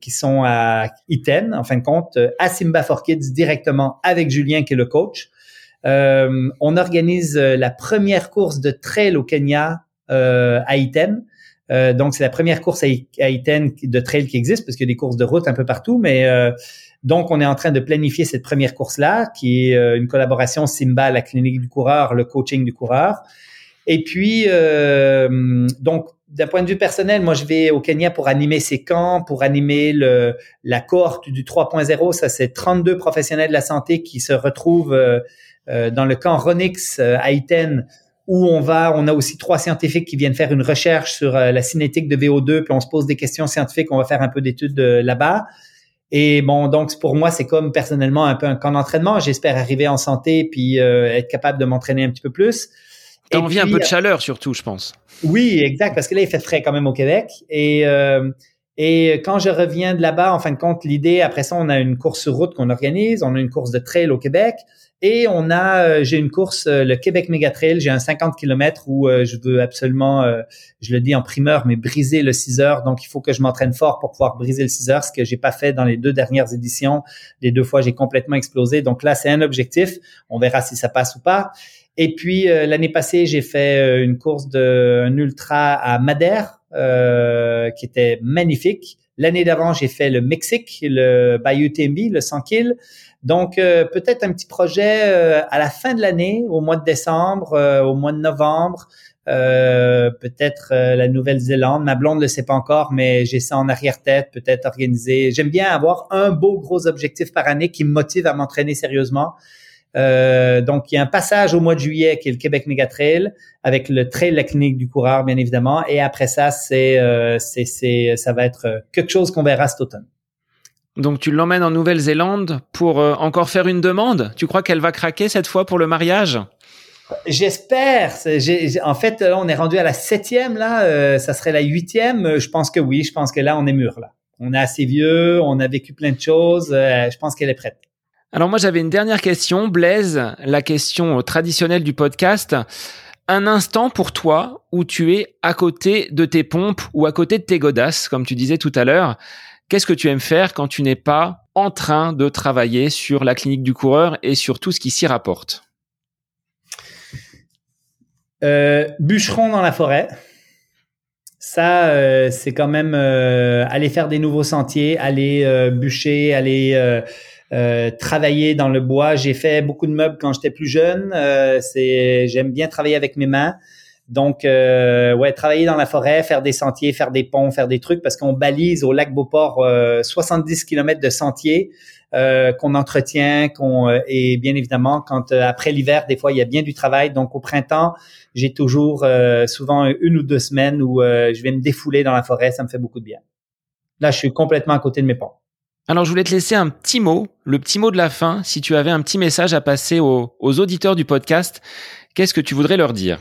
qui sont à Iten, en fin de compte, à Simba for Kids directement avec Julien qui est le coach. on organise la première course de trail au Kenya euh, à Iten. Euh, donc, c'est la première course à, Iten de trail qui existe, parce qu'il y a des courses de route un peu partout. Mais euh, donc, on est en train de planifier cette première course-là, qui est une collaboration Simba, la clinique du coureur, le coaching du coureur. Et puis, donc, d'un point de vue personnel, moi, je vais au Kenya pour animer ces camps, pour animer la cohorte du 3.0. Ça, c'est 32 professionnels de la santé qui se retrouvent dans le camp Ronix à Iten où on va, on a aussi trois scientifiques qui viennent faire une recherche sur euh, la cinétique de VO2, puis on se pose des questions scientifiques, on va faire un peu d'études euh, là-bas. Et bon, donc pour moi, c'est comme personnellement un peu un camp d'entraînement. J'espère arriver en santé puis euh, être capable de m'entraîner un petit peu plus. T'as envie un peu de chaleur surtout, je pense. Oui, exact, parce que là, il fait frais quand même au Québec. Et et quand je reviens de là-bas, en fin de compte, l'idée, après ça, on a une course sur route qu'on organise, on a une course de trail au Québec. Et on a, euh, j'ai une course, euh, le Québec Mega Trail. J'ai un 50 km où euh, je veux absolument, je le dis en primeur, mais briser le 6 heures. Donc, il faut que je m'entraîne fort pour pouvoir briser le 6 heures, ce que j'ai pas fait dans les deux dernières éditions. Les deux fois, j'ai complètement explosé. Donc là, c'est un objectif. On verra si ça passe ou pas. Et puis l'année passée, j'ai fait une course de un ultra à Madère qui était magnifique. L'année d'avant, j'ai fait le Mexique, le Bayou Tembi, le 100 kills. Donc, euh, peut-être un petit projet euh, à la fin de l'année, au mois de décembre, euh, au mois de novembre, peut-être la Nouvelle-Zélande. Ma blonde ne le sait pas encore, mais j'ai ça en arrière-tête, peut-être organiser. J'aime bien avoir un beau gros objectif par année qui me motive à m'entraîner sérieusement. donc, il y a un passage au mois de juillet qui est le Québec Mega Trail avec le trail la clinique du coureur, bien évidemment. Et après ça, c'est, c'est, c'est, ça va être quelque chose qu'on verra cet automne. Donc tu l'emmènes en Nouvelle-Zélande pour euh, encore faire une demande? Tu crois qu'elle va craquer cette fois pour le mariage? J'espère. En fait, là, on est rendu à la septième. Là, euh, ça serait la huitième. Euh, je pense que oui. Je pense que là, on est mûr. Là, on est assez vieux. On a vécu plein de choses. je pense qu'elle est prête. Alors moi, j'avais une dernière question, Blaise. La question traditionnelle du podcast. Un instant pour toi où tu es à côté de tes pompes ou à côté de tes godasses, comme tu disais tout à l'heure. Qu'est-ce que tu aimes faire quand tu n'es pas en train de travailler sur la clinique du coureur et sur tout ce qui s'y rapporte? Bûcheron dans la forêt. Ça, euh, c'est quand même euh, aller faire des nouveaux sentiers, aller euh, bûcher, aller travailler dans le bois. J'ai fait beaucoup de meubles quand j'étais plus jeune. c'est, j'aime bien travailler avec mes mains. Donc, ouais, travailler dans la forêt, faire des sentiers, faire des ponts, faire des trucs, parce qu'on balise au lac Beauport 70 km de sentiers. Euh, qu'on entretient, qu'on euh, et bien évidemment quand euh, après l'hiver des fois il y a bien du travail. Donc au printemps j'ai toujours souvent une ou deux semaines où je vais me défouler dans la forêt, ça me fait beaucoup de bien. Là je suis complètement à côté de mes ponts. Alors je voulais te laisser un petit mot, le petit mot de la fin. Si tu avais un petit message à passer aux, aux auditeurs du podcast, qu'est-ce que tu voudrais leur dire?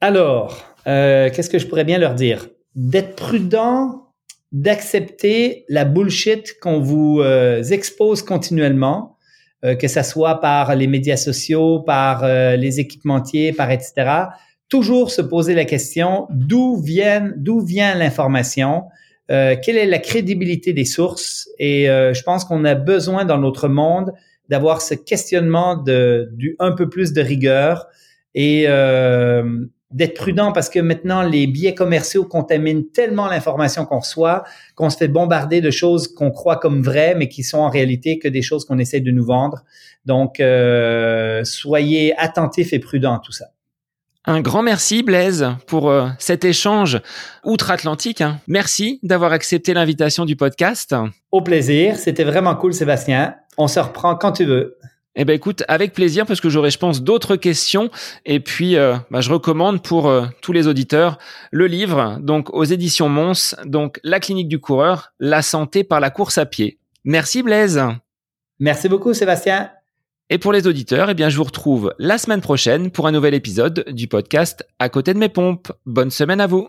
Alors, qu'est-ce que je pourrais bien leur dire? D'être prudent d'accepter la bullshit qu'on vous euh, expose continuellement, euh, que ce soit par les médias sociaux, par euh, les équipementiers, par etc. Toujours se poser la question d'où vient d'où vient l'information, quelle est la crédibilité des sources? Et je pense qu'on a besoin dans notre monde d'avoir ce questionnement de du un peu plus de rigueur et d'être prudent parce que maintenant, les biais commerciaux contaminent tellement l'information qu'on reçoit qu'on se fait bombarder de choses qu'on croit comme vraies, mais qui sont en réalité que des choses qu'on essaie de nous vendre. Donc, euh, soyez attentifs et prudents à tout ça. Un grand merci Blaise pour euh, cet échange outre-Atlantique. Hein. Merci d'avoir accepté l'invitation du podcast. Au plaisir, c'était vraiment cool Sébastien. On se reprend quand tu veux. Eh ben écoute, avec plaisir parce que j'aurai, je pense, d'autres questions. Et puis, euh, bah, je recommande pour euh, tous les auditeurs le livre, donc aux éditions Mons, donc La clinique du coureur, la santé par la course à pied. Merci Blaise. Merci beaucoup Sébastien. Et pour les auditeurs, eh bien, je vous retrouve la semaine prochaine pour un nouvel épisode du podcast À côté de mes pompes. Bonne semaine à vous.